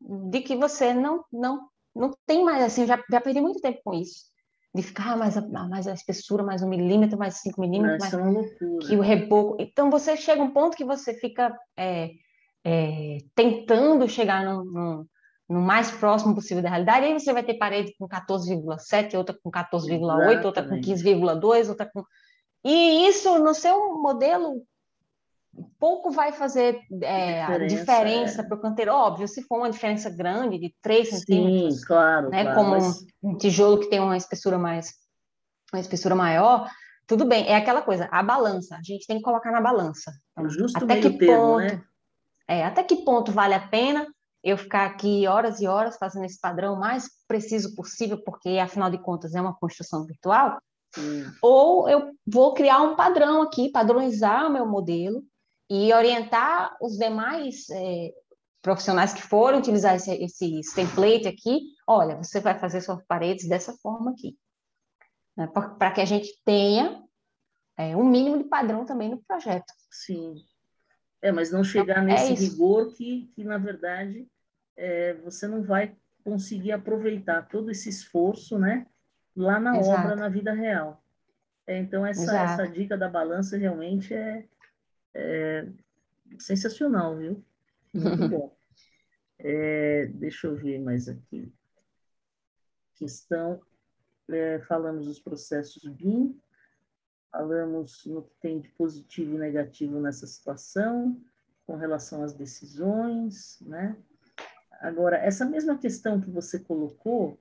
de que você não não não tem mais, assim, já, já perdi muito tempo com isso. De ficar ah, mais, a, mais a espessura, mais um milímetro, mais cinco milímetros, mais é que o reboco. Então, você chega a um ponto que você fica é, é, tentando chegar no, mais próximo possível da realidade. Aí você vai ter parede com 14,7, outra com 14,8, outra com 15,2, outra com e isso no seu modelo pouco vai fazer é, diferença, diferença é. para o canteiro. Óbvio, se for uma diferença grande, de 3 Sim, centímetros, claro, né, claro, como mas... um tijolo que tem uma espessura mais uma espessura maior, tudo bem. É aquela coisa, a balança, a gente tem que colocar na balança. Então, Justo até que termo, ponto, né? é, até que ponto vale a pena eu ficar aqui horas e horas fazendo esse padrão mais preciso possível, porque afinal de contas é uma construção virtual, ou eu vou criar um padrão aqui, padronizar o meu modelo e orientar os demais é, profissionais que forem utilizar esse, esse template aqui, olha, você vai fazer suas paredes dessa forma aqui. Né? Para que a gente tenha é, um mínimo de padrão também no projeto. Sim. É, mas não chegar então, nesse é rigor que, que, na verdade, é, você não vai conseguir aproveitar todo esse esforço, né? lá na Exato. obra, na vida real. É, então, essa, essa dica da balança realmente é, é sensacional, viu? Muito bom. É, deixa eu ver mais aqui. Questão, é, falamos dos processos BIM, falamos no que tem de positivo e negativo nessa situação, com relação às decisões, né? Agora, essa mesma questão que você colocou,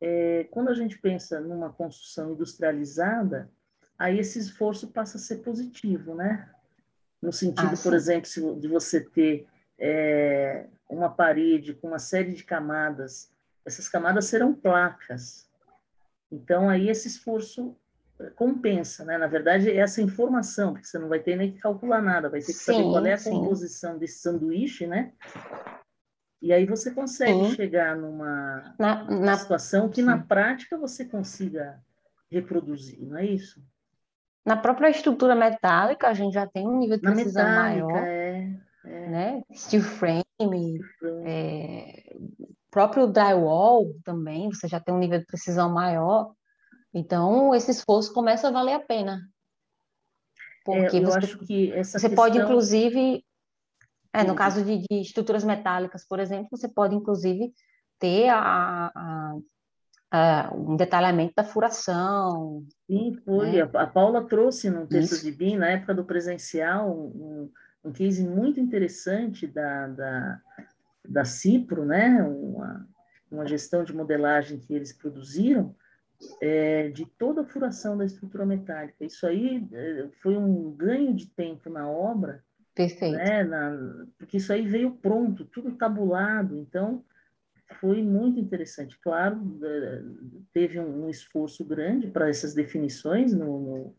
é, quando a gente pensa numa construção industrializada, aí esse esforço passa a ser positivo, né? No sentido, ah, por exemplo, de você ter é, uma parede com uma série de camadas, essas camadas serão placas. Então, aí esse esforço é, compensa, né? Na verdade, é essa informação, porque você não vai ter nem que calcular nada, vai ter que sim, saber qual é a sim. composição desse sanduíche, né? E aí você consegue Sim. chegar numa na, na, situação que na prática você consiga reproduzir, não é isso? Na própria estrutura metálica, a gente já tem um nível de precisão metálica, maior. É, é. Né? Steel frame, é, próprio drywall também, você já tem um nível de precisão maior. Então, esse esforço começa a valer a pena. Porque é, eu você, acho que essa você questão... pode, inclusive, é, no caso de, de, estruturas metálicas, por exemplo, você pode, inclusive, ter a, a, a, um detalhamento da furação. Sim, foi. Né? A, Paula trouxe no texto Isso. de BIM, na época do presencial, um, um case muito interessante da, da, da Cipro, né? Uma, uma gestão de modelagem que eles produziram, é, de toda a furação da estrutura metálica. Isso aí é, foi um ganho de tempo na obra, Perfeito. Né, na, porque isso aí veio pronto, tudo tabulado, então foi muito interessante. Claro, é, teve um, esforço grande para essas definições no,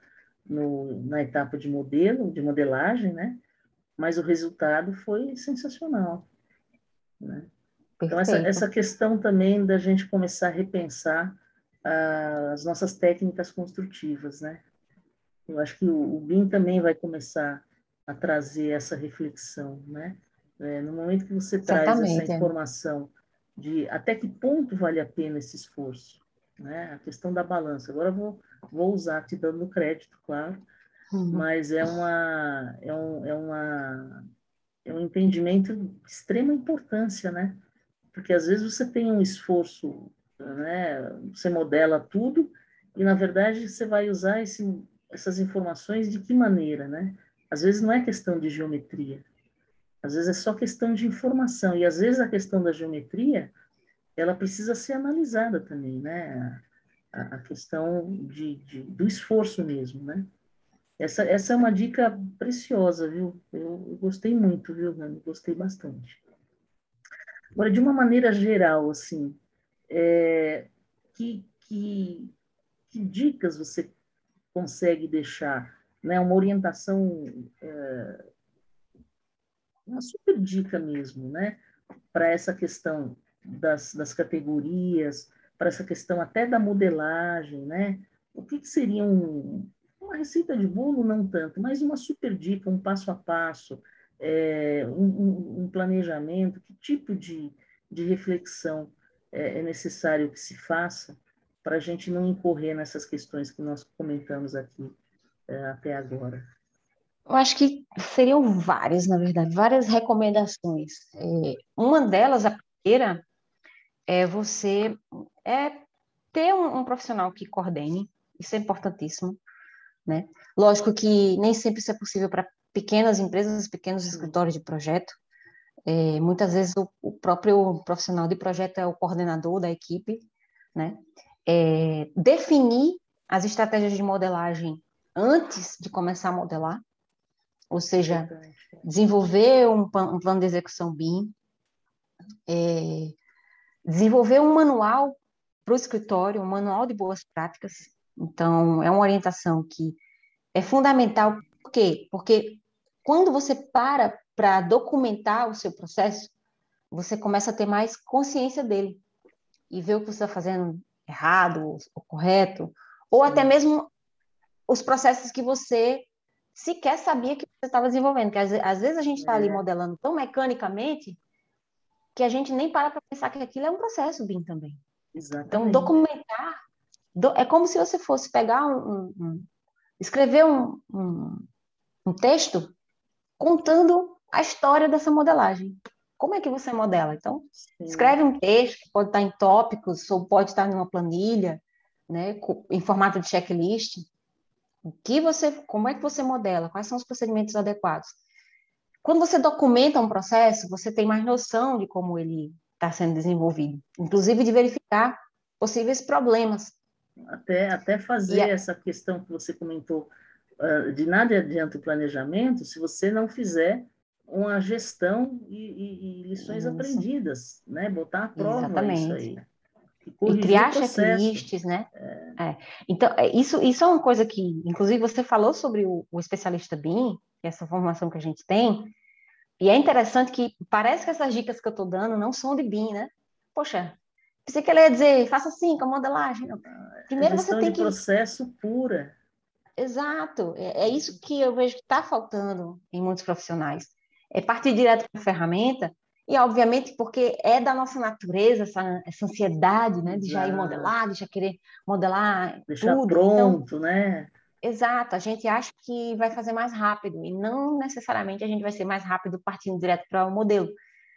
no, na etapa de modelo, de modelagem, né? mas o resultado foi sensacional. Né? Então, essa, essa questão também da gente começar a repensar uh, as nossas técnicas construtivas, né? Eu acho que o, o BIM também vai começar a trazer essa reflexão, né? É, no momento que você traz essa informação de até que ponto vale a pena esse esforço, né? A questão da balança. Agora vou, vou usar, te dando crédito, claro, uhum. mas é uma, é, um, é, uma, é um entendimento de extrema importância, né? Porque às vezes você tem um esforço, né? Você modela tudo e, na verdade, você vai usar esse, essas informações de que maneira, né? Às vezes não é questão de geometria, às vezes é só questão de informação. E às vezes a questão da geometria, ela precisa ser analisada também, né? A, a questão de, de, do esforço mesmo, né? Essa, essa é uma dica preciosa, viu? Eu, eu gostei muito, viu, Nani? Gostei bastante. Agora, de uma maneira geral, assim, é, que, que, que dicas você consegue deixar, né? Uma orientação é, uma super dica mesmo, né? Para essa questão das, das categorias, para essa questão até da modelagem, né? O que, que seria um, uma receita de bolo, não tanto, mas uma super dica, um passo a passo, é, um, um, planejamento, que tipo de, de reflexão é, é necessário que se faça para a gente não incorrer nessas questões que nós comentamos aqui é, até agora. Eu acho que seriam várias, na verdade, várias recomendações. É, uma delas, a primeira, é você é ter um, um, profissional que coordene, isso é importantíssimo, né? Lógico que nem sempre isso é possível para pequenas empresas, pequenos escritórios de projeto. É, muitas vezes o, o, próprio profissional de projeto é o coordenador da equipe, né? É, definir as estratégias de modelagem antes de começar a modelar, ou seja, desenvolver um, um plano de execução BIM, é, desenvolver um manual para o escritório, um manual de boas práticas. Então, é uma orientação que é fundamental. Por quê? Porque quando você para para documentar o seu processo, você começa a ter mais consciência dele e ver o que você está fazendo errado ou correto, ou Sim. até mesmo os processos que você sequer sabia que você estava desenvolvendo. Porque às, às, vezes a gente está é. ali modelando tão mecanicamente que a gente nem para para pensar que aquilo é um processo BIM também. Exatamente. Então, documentar do, é como se você fosse pegar um, um escrever um, um, um texto contando a história dessa modelagem. Como é que você modela? Então, Sim. escreve um texto que pode estar em tópicos ou pode estar numa planilha, né, em formato de checklist, o que você, como é que você modela? Quais são os procedimentos adequados? Quando você documenta um processo, você tem mais noção de como ele está sendo desenvolvido, inclusive de verificar possíveis problemas. Até, até fazer a... essa questão que você comentou, uh, de nada adianta o planejamento se você não fizer uma gestão e, e, e lições isso. aprendidas, né? Botar à prova Exatamente. isso aí e criar checklists, né? É. É. Então, é, isso, isso é uma coisa que, inclusive, você falou sobre o, o especialista BIM, que é essa formação que a gente tem, e é interessante que parece que essas dicas que eu estou dando não são de BIM, né? Poxa, pensei que ele ia dizer, faça assim com a modelagem. Primeiro é você tem que... processo pura. Exato, é, é isso que eu vejo que está faltando em muitos profissionais. É partir direto para a ferramenta e, obviamente, porque é da nossa natureza essa, essa ansiedade, né? De já ir modelar, de já querer modelar Deixar tudo. Então pronto, então, né? Exato, a gente acha que vai fazer mais rápido e não necessariamente a gente vai ser mais rápido partindo direto para o modelo.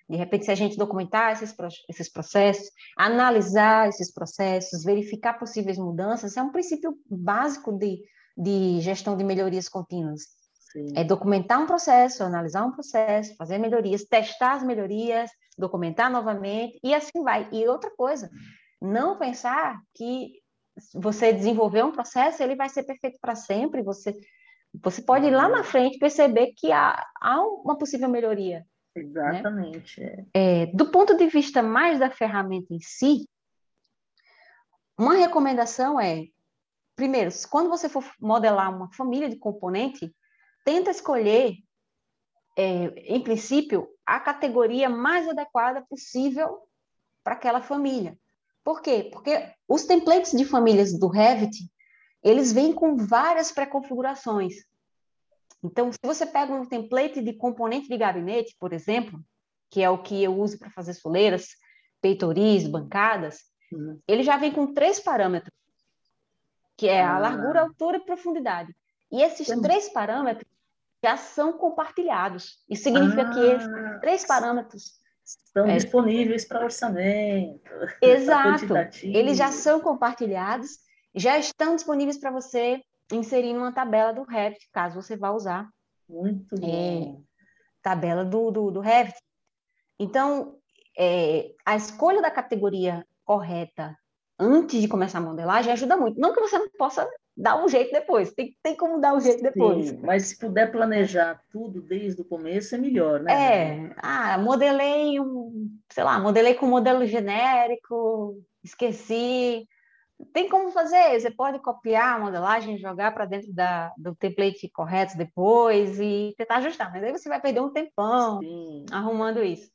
De repente, se a gente documentar esses, esses processos, analisar esses processos, verificar possíveis mudanças, é um princípio básico de, de gestão de melhorias contínuas. Sim. É documentar um processo, analisar um processo, fazer melhorias, testar as melhorias, documentar novamente e assim vai. E outra coisa, não pensar que você desenvolver um processo, ele vai ser perfeito para sempre. Você, você pode ir lá na frente perceber que há, há uma possível melhoria. Né? Exatamente. Né? É, do ponto de vista mais da ferramenta em si, uma recomendação é, primeiro, quando você for modelar uma família de componente, tenta escolher, é, em princípio, a categoria mais adequada possível para aquela família. Por quê? Porque os templates de famílias do Revit, eles vêm com várias pré-configurações. Então, se você pega um template de componente de gabinete, por exemplo, que é o que eu uso para fazer soleiras, peitoris, bancadas, uhum. ele já vem com três parâmetros, que é a largura, altura e profundidade. E esses três parâmetros já são compartilhados. Isso significa ah, que esses três parâmetros estão é, disponíveis para orçamento. Exato. Eles já são compartilhados, já estão disponíveis para você inserir numa tabela do Revit, caso você vá usar. Muito é, bom. É, tabela do, do, do Revit. Então, é, a escolha da categoria correta antes de começar a modelagem ajuda muito. Não que você não possa dar um jeito depois, tem, tem como dar um jeito depois. Sim, mas se puder planejar tudo desde o começo, é melhor, né? É, ah, modelei um, sei lá, modelei com modelo genérico, esqueci. Tem como fazer, você pode copiar a modelagem, jogar para dentro da, do template correto depois e tentar ajustar, mas aí você vai perder um tempão Sim. arrumando isso.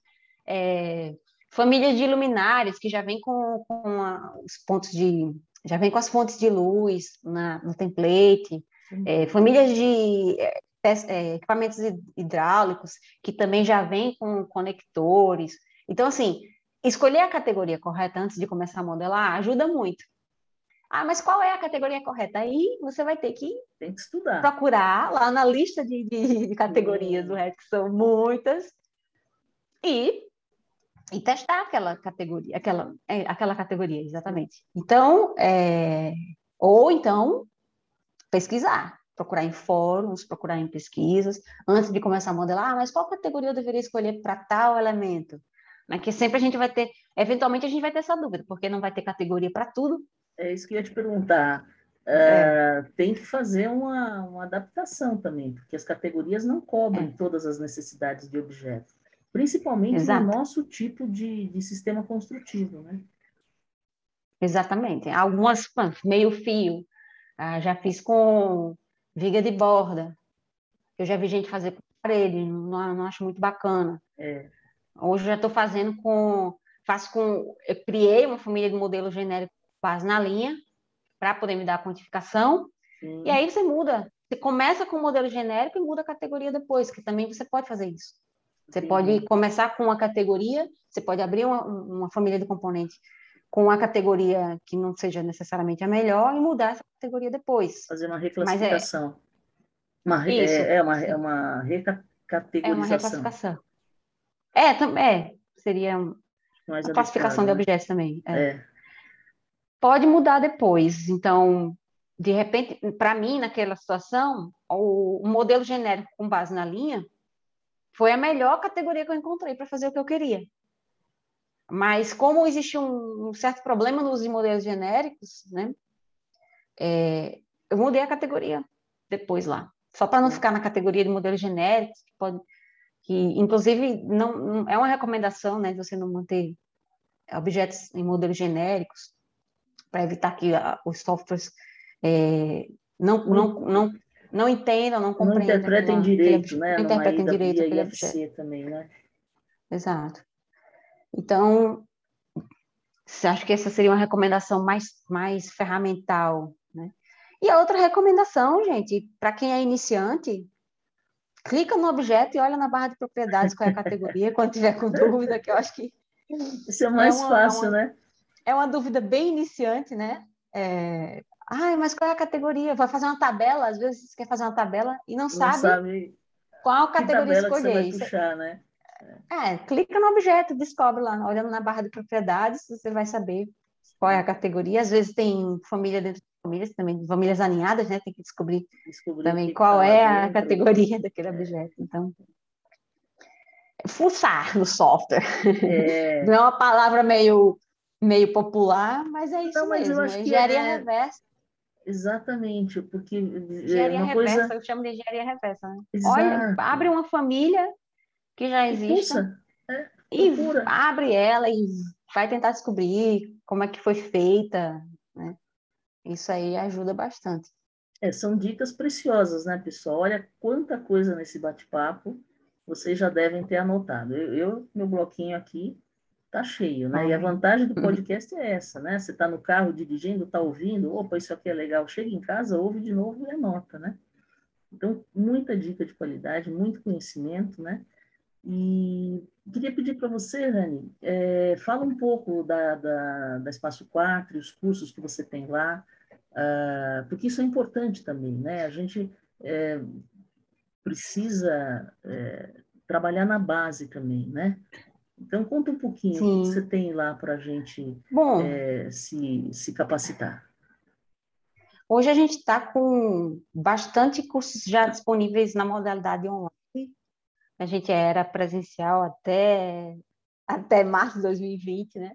É, famílias de luminares que já vem com, com a, os pontos de já vem com as fontes de luz na, no template, é, famílias de é, é, equipamentos hidráulicos que também já vem com conectores. Então, assim, escolher a categoria correta antes de começar a modelar ajuda muito. Ah, mas qual é a categoria correta? Aí você vai ter que, Tem que estudar. procurar lá na lista de, de, categorias do RED, que são muitas, e e testar aquela categoria, aquela, é, aquela categoria, exatamente. Então, é, ou então pesquisar, procurar em fóruns, procurar em pesquisas, antes de começar a modelar, ah, mas qual categoria eu deveria escolher para tal elemento? Mas que sempre a gente vai ter, eventualmente a gente vai ter essa dúvida, porque não vai ter categoria para tudo. É isso que eu ia te perguntar. É. Uh, tem que fazer uma, uma adaptação também, porque as categorias não cobrem é. todas as necessidades de objeto principalmente Exato. no nosso tipo de, de sistema construtivo, né? Exatamente. Algumas, meio fio, ah, já fiz com viga de borda. Eu já vi gente fazer com parede, não, não acho muito bacana. É. Hoje eu já estou fazendo com, faço com, eu criei uma família de modelo genérico quase na linha, para poder me dar a quantificação, Sim. e aí você muda. Você começa com o modelo genérico e muda a categoria depois, que também você pode fazer isso. Você Sim. pode começar com uma categoria, você pode abrir uma, uma família de componentes com a categoria que não seja necessariamente a melhor e mudar essa categoria depois. Fazer uma é reclassificação. É, uma, é, é, uma, é uma recategorização. É uma reclassificação. É, é seria uma classificação de né? objetos também. É. é. Pode mudar depois. Então, de repente, para mim, naquela situação, o modelo genérico com base na linha foi a melhor categoria que eu encontrei para fazer o que eu queria. Mas como existe um, um certo problema nos modelos genéricos, né? É, eu mudei a categoria depois lá, só para não ficar na categoria de modelos genéricos, que pode, que inclusive não, não é uma recomendação, né, de você não manter objetos em modelos genéricos para evitar que a, os softwares é, não, não, não não entendam, não compreendam. Não interpretem direito, né? Não interpretem direito aquele objeto. também, né? Exato. Então, acho que essa seria uma recomendação mais, mais ferramental, né? E a outra recomendação, gente, para quem é iniciante, clica no objeto e olha na barra de propriedades qual é a categoria, quando tiver com dúvida, que eu acho que... Isso é mais é uma, fácil, é uma, né? É uma dúvida bem iniciante, né? É, Ai, mas qual é a categoria? Vai fazer uma tabela, às vezes você quer fazer uma tabela e não, não sabe, sabe, qual categoria escolher. Que puxar, né? É, clica no objeto, descobre lá, olhando na barra de propriedades, você vai saber qual é a categoria. Às vezes tem família dentro de famílias também, famílias alinhadas, né? Tem que descobrir, descobrir também qual tá é a categoria daquele objeto. Então, fuçar no software. É. Não é uma palavra meio, meio popular, mas é isso Não, mas mesmo. Eu acho é engenharia é... reversa. Exatamente, porque engenharia uma reversa, coisa... eu chamo de engenharia reversa. Né? Olha, abre uma família que já existe é, e abre ela e vai tentar descobrir como é que foi feita, né? Isso aí ajuda bastante. É, são dicas preciosas, né, pessoal? Olha quanta coisa nesse bate-papo vocês já devem ter anotado. Eu, eu meu bloquinho aqui tá cheio, né? E a vantagem do podcast é essa, né? Você está no carro dirigindo, está ouvindo, opa, isso aqui é legal. Chega em casa, ouve de novo e anota, né? Então, muita dica de qualidade, muito conhecimento, né? E queria pedir para você, Rani, é, fala um pouco da, da, da Espaço 4, os cursos que você tem lá, uh, porque isso é importante também, né? A gente é, precisa é, trabalhar na base também, né? Então, conta um pouquinho Sim. o que você tem lá para a gente é, se, se capacitar. Hoje a gente está com bastante cursos já disponíveis na modalidade online a gente era presencial até, até março de 2020, né?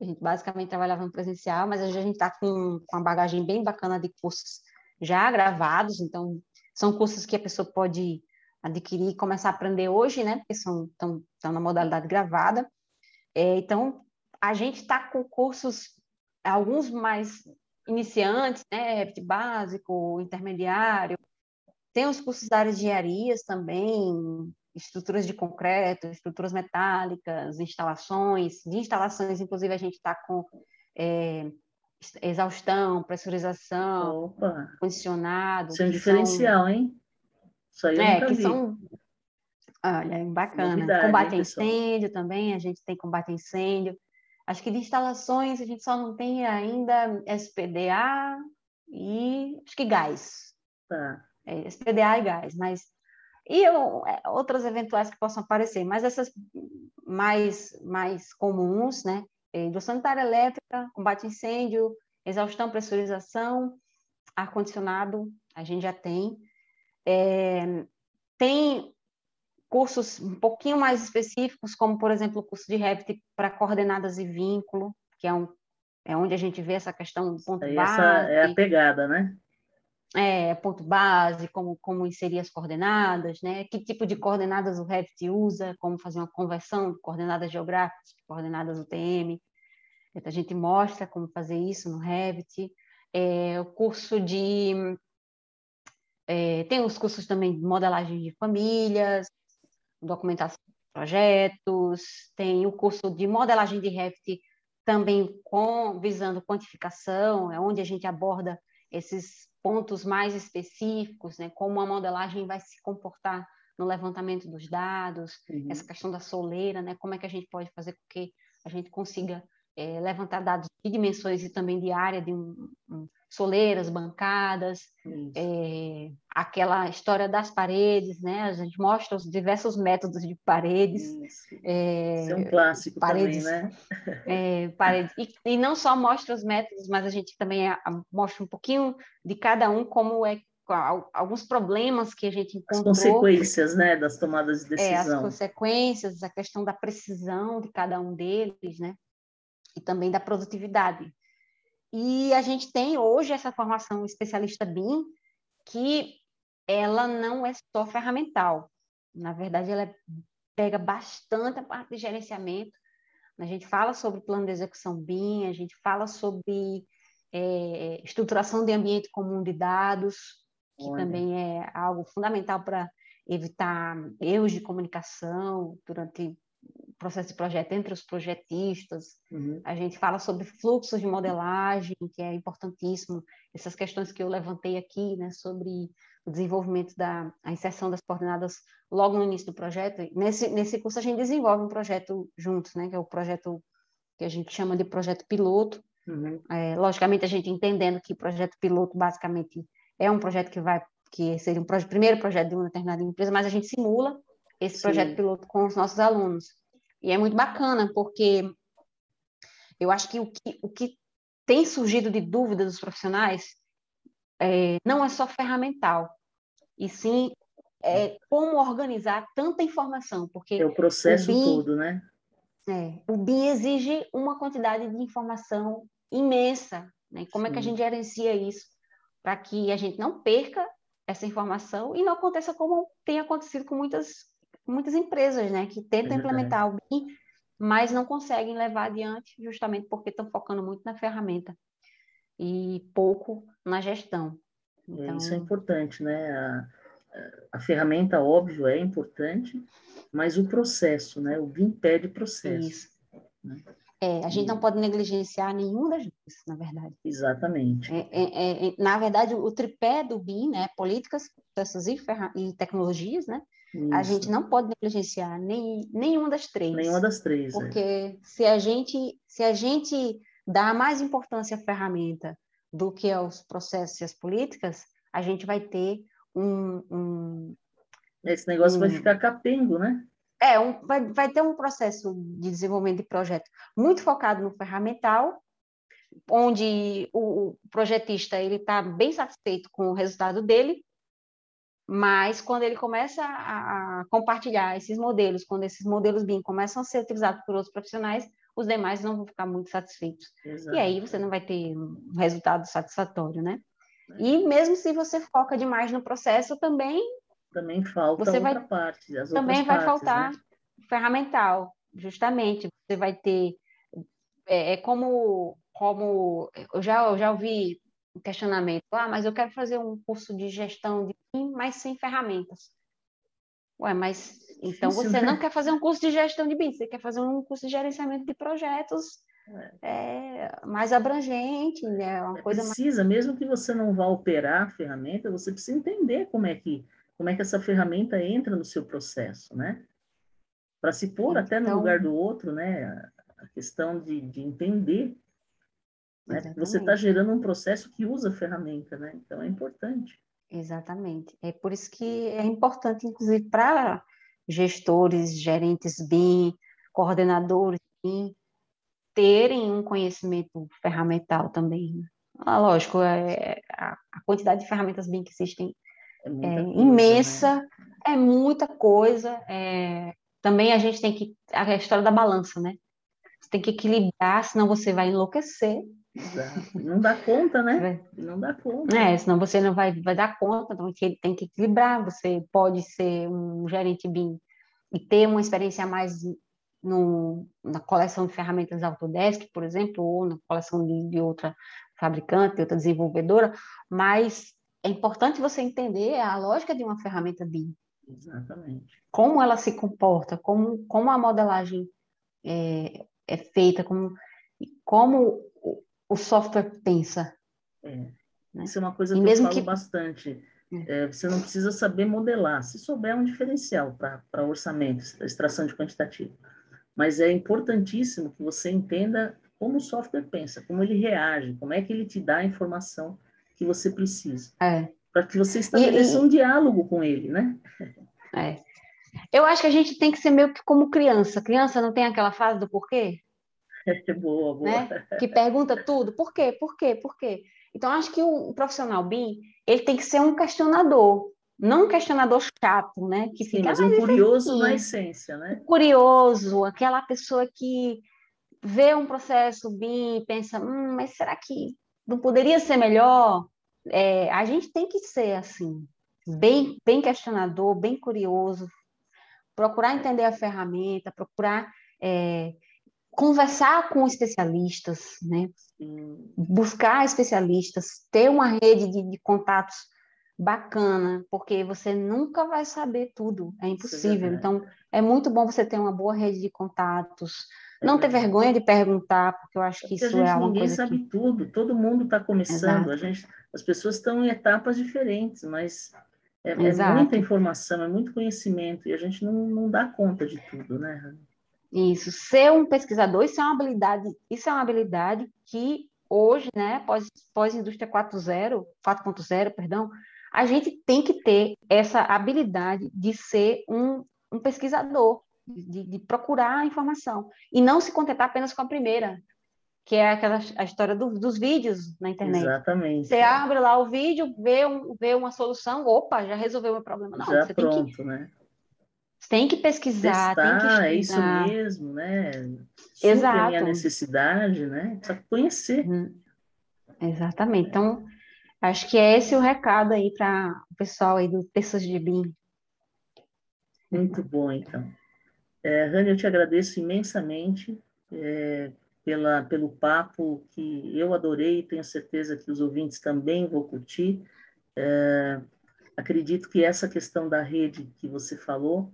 A gente basicamente trabalhava no presencial, mas hoje a gente está com, com uma bagagem bem bacana de cursos já gravados, então são cursos que a pessoa pode adquirir e começar a aprender hoje, né? Porque são estão, na modalidade gravada. É, então a gente está com cursos alguns mais iniciantes, né? Básico, intermediário. Tem os cursos da área de engenharias também, estruturas de concreto, estruturas metálicas, instalações. De instalações, inclusive, a gente está com é, exaustão, pressurização, Opa. condicionado. Isso é um diferencial, são... hein? Isso aí eu é, que vi. são. Olha, bacana. Novidade, combate a incêndio também, a gente tem combate a incêndio. Acho que de instalações a gente só não tem ainda SPDA e acho que gás. Tá. É, SPDA e gás, mas e eu, é, outras eventuais que possam aparecer, mas essas mais, mais comuns, né? Indústria sanitária elétrica, combate a incêndio, exaustão, pressurização, ar-condicionado, a gente já tem. É, tem cursos um pouquinho mais específicos, como, por exemplo, o curso de Revit para coordenadas e vínculo, que é, um, é onde a gente vê essa questão do ponto base. Essa é a pegada, né? é, ponto base, como, como inserir as coordenadas, né? que tipo de coordenadas o Revit usa, como fazer uma conversão de coordenadas geográficas, coordenadas UTM. Então, a gente mostra como fazer isso no Revit. É, o curso de... É, tem os cursos também de modelagem de famílias, documentação de projetos, tem o curso de modelagem de Revit também com, visando quantificação, é onde a gente aborda esses pontos mais específicos, né, como a modelagem vai se comportar no levantamento dos dados, uhum. essa questão da soleira, né, como é que a gente pode fazer com que a gente consiga é, levantar dados de dimensões e também de área de um, um, soleiras, bancadas, é, aquela história das paredes, né? A gente mostra os diversos métodos de paredes. Isso, é, Isso é um clássico paredes, também, né? É, paredes. E, e, não só mostra os métodos, mas a gente também mostra um pouquinho de cada um, como é alguns problemas que a gente encontrou. As consequências, né, das tomadas de decisão. É, as consequências, a questão da precisão de cada um deles, né? E também da produtividade. E a gente tem hoje essa formação especialista BIM, que ela não é só ferramental. Na verdade, ela pega bastante a parte de gerenciamento. A gente fala sobre plano de execução BIM, a gente fala sobre é, estruturação de ambiente comum de dados, que Olha. também é algo fundamental para evitar erros de comunicação durante processo de projeto entre os projetistas, uhum. a gente fala sobre fluxos de modelagem, que é importantíssimo, essas questões que eu levantei aqui, né, sobre o desenvolvimento da a inserção das coordenadas logo no início do projeto. Nesse, nesse curso a gente desenvolve um projeto juntos, né, que é o projeto que a gente chama de projeto piloto. Uhum. É, logicamente a gente entendendo que projeto piloto basicamente é um projeto que vai que seria um primeiro projeto de uma determinada empresa, mas a gente simula esse Sim. projeto piloto com os nossos alunos. E é muito bacana, porque eu acho que o que, o que tem surgido de dúvidas dos profissionais, é, não é só ferramental, e sim é, como organizar tanta informação, porque é o processo o BIM, todo, né? É, o BIM exige uma quantidade de informação imensa, né? Como Sim. é que a gente gerencia isso para que a gente não perca essa informação e não aconteça como tem acontecido com muitas muitas empresas, né, que tentam é implementar o BIM, mas não conseguem levar adiante justamente porque estão focando muito na ferramenta e pouco na gestão. Então... Isso é importante, né? A, a ferramenta, óbvio, é importante, mas o processo, né? O BIM pede processo. Isso. Né? É, a gente não pode negligenciar nenhuma das duas, na verdade. Exatamente. É, é, é, é na verdade, o tripé do BIM, né, políticas, processos e, e tecnologias, né, Isso. a gente não pode negligenciar nem, nenhuma das três. Nenhuma das três. É. Porque se a gente se a gente dá mais importância à ferramenta do que aos processos e às políticas, a gente vai ter um, um esse negócio um, vai ficar capengo, né? É, um, vai, vai ter um processo de desenvolvimento de projeto muito focado no ferramental, onde o, o projetista ele está bem satisfeito com o resultado dele, mas quando ele começa a, compartilhar esses modelos, quando esses modelos BIM começam a ser utilizados por outros profissionais, os demais não vão ficar muito satisfeitos. Exato. E aí você não vai ter um resultado satisfatório, né? É. E mesmo se você foca demais no processo, também também falta você outra vai, parte. também vai partes, faltar né? ferramental, justamente. Você vai ter. É, é, como, como eu já, eu já ouvi um questionamento: ah, mas eu quero fazer um curso de gestão de BIM, mas sem ferramentas. Ué, mas então Difícil, você né? não quer fazer um curso de gestão de BIM, você quer fazer um curso de gerenciamento de projetos é. É, mais abrangente, né? Uma é, coisa precisa, mais... mesmo que você não vá operar a ferramenta, você precisa entender como é que como é que essa ferramenta entra no seu processo, né? Para se pôr então, até no lugar do outro, né? A questão de, de entender, né? Você está gerando um processo que usa a ferramenta, né? Então é importante. Exatamente. É por isso que é importante, inclusive, para gestores, gerentes BIM, coordenadores BIM, terem um conhecimento ferramental também. Ah, lógico, é, a, a quantidade de ferramentas BIM que existem é, é coisa, imensa, né? é muita coisa. É... Também a gente tem que. A história da balança, né? Você tem que equilibrar, senão você vai enlouquecer. Não dá conta, né? Não dá conta. É, senão você não vai, vai dar conta, então tem que equilibrar. Você pode ser um gerente BIM e ter uma experiência a mais no, na coleção de ferramentas Autodesk, por exemplo, ou na coleção de, de outra fabricante, de outra desenvolvedora, mas é importante você entender a lógica de uma ferramenta BIM. Exatamente. Como ela se comporta, como, como a modelagem é, é feita, como, como o software pensa. É. Né? Isso é uma coisa que eu falo que... bastante. É. é, você não precisa saber modelar. Se souber, é um diferencial para orçamento, extração de quantitativo. Mas é importantíssimo que você entenda como o software pensa, como ele reage, como é que ele te dá a informação que você precisa. É. Para que você estabeleça e, e... um diálogo com ele, né? É. Eu acho que a gente tem que ser meio que como criança. Criança não tem aquela fase do porquê? É boa, boa. Né? Que pergunta tudo, por quê, por quê, por quê? Então, acho que o profissional BIM, ele tem que ser um questionador, não um questionador chato, né? Que Sim, fica, mas um curioso na essência, né? Curioso, aquela pessoa que vê um processo BIM e pensa, hum, mas será que não poderia ser melhor? É, a gente tem que ser assim, bem, bem questionador, bem curioso, procurar entender a ferramenta, procurar é, conversar com especialistas, né? buscar especialistas, ter uma rede de, de, contatos bacana, porque você nunca vai saber tudo, é impossível. É então, é muito bom você ter uma boa rede de contatos, não ter vergonha de perguntar, porque eu acho que porque isso é uma ninguém coisa sabe que... tudo, todo mundo está começando, a gente, as pessoas estão em etapas diferentes, mas é, é, muita informação, é muito conhecimento, e a gente não, não dá conta de tudo, né? Isso, ser um pesquisador, isso é uma habilidade, isso é uma habilidade que hoje, né, pós, pós indústria 4.0, 4.0, perdão, a gente tem que ter essa habilidade de ser um, um pesquisador, de, de procurar a informação e não se contentar apenas com a primeira. que é aquela a história do, dos vídeos na internet. Exatamente. Você abre lá o vídeo, vê, um, vê uma solução, opa, já resolveu o meu problema. Não, já você pronto, tem que, né? Você tem que pesquisar, Testar, tem que é isso mesmo, né? Supre Exato. a minha necessidade, né? Precisa conhecer. Hum, Exatamente. Então, acho que é esse o recado aí para o pessoal aí do Terças de BIM. Muito bom, então. É, Rani, eu te agradeço imensamente é, pela, pelo papo que eu adorei e tenho certeza que os ouvintes também vão curtir. É, acredito que essa questão da rede que você falou,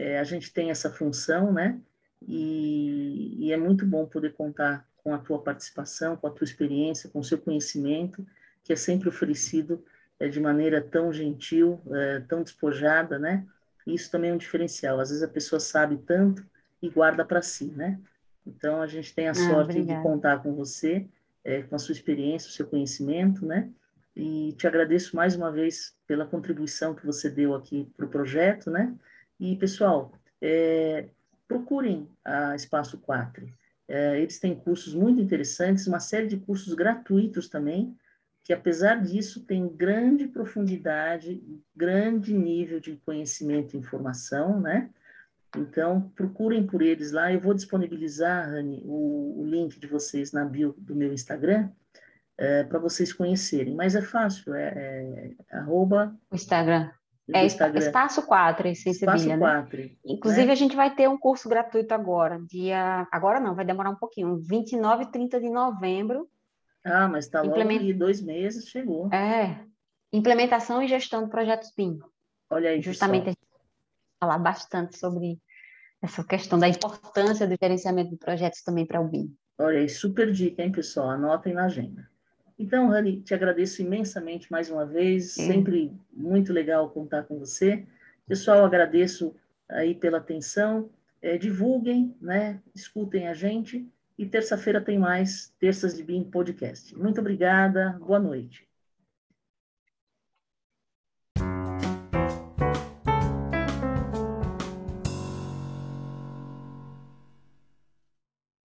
é, a gente tem essa função, né? E, e, é muito bom poder contar com a tua participação, com a tua experiência, com o seu conhecimento, que é sempre oferecido é, de maneira tão gentil, é, tão despojada, né? Isso também é um diferencial. Às vezes a pessoa sabe tanto e guarda para si, né? Então a gente tem a Ah, sorte de obrigada. contar com você, é, com a sua experiência, o seu conhecimento, né? E te agradeço mais uma vez pela contribuição que você deu aqui para o projeto, né? E pessoal, é, procurem a Espaço 4. É, eles têm cursos muito interessantes, uma série de cursos gratuitos também, que apesar disso tem grande profundidade, grande nível de conhecimento e informação, né? Então, procurem por eles lá. Eu vou disponibilizar, Rani, o, o link de vocês na bio do meu Instagram, é, para vocês conhecerem. Mas é fácil, é, é arroba Instagram. Do É Instagram, Espaço 4, em Espaço Sevilha, né? 4. Inclusive, né? a gente vai ter um curso gratuito agora, dia... Agora não, vai demorar um pouquinho, 29 e 30 de novembro. Ah, mas está logo Implementa- ali, dois meses, chegou. É, implementação e gestão de projetos BIM. Olha aí, Justamente a pessoal. gente vai falar bastante sobre essa questão da importância do gerenciamento de projetos também para o BIM. Olha aí, super dica, hein, pessoal? Anotem na agenda. Então, Rani, te agradeço imensamente mais uma vez, É. sempre muito legal contar com você. Pessoal, agradeço aí pela atenção, Eh, divulguem, né, escutem a gente, e terça-feira tem mais Terças de BIM Podcast. Muito obrigada, boa noite.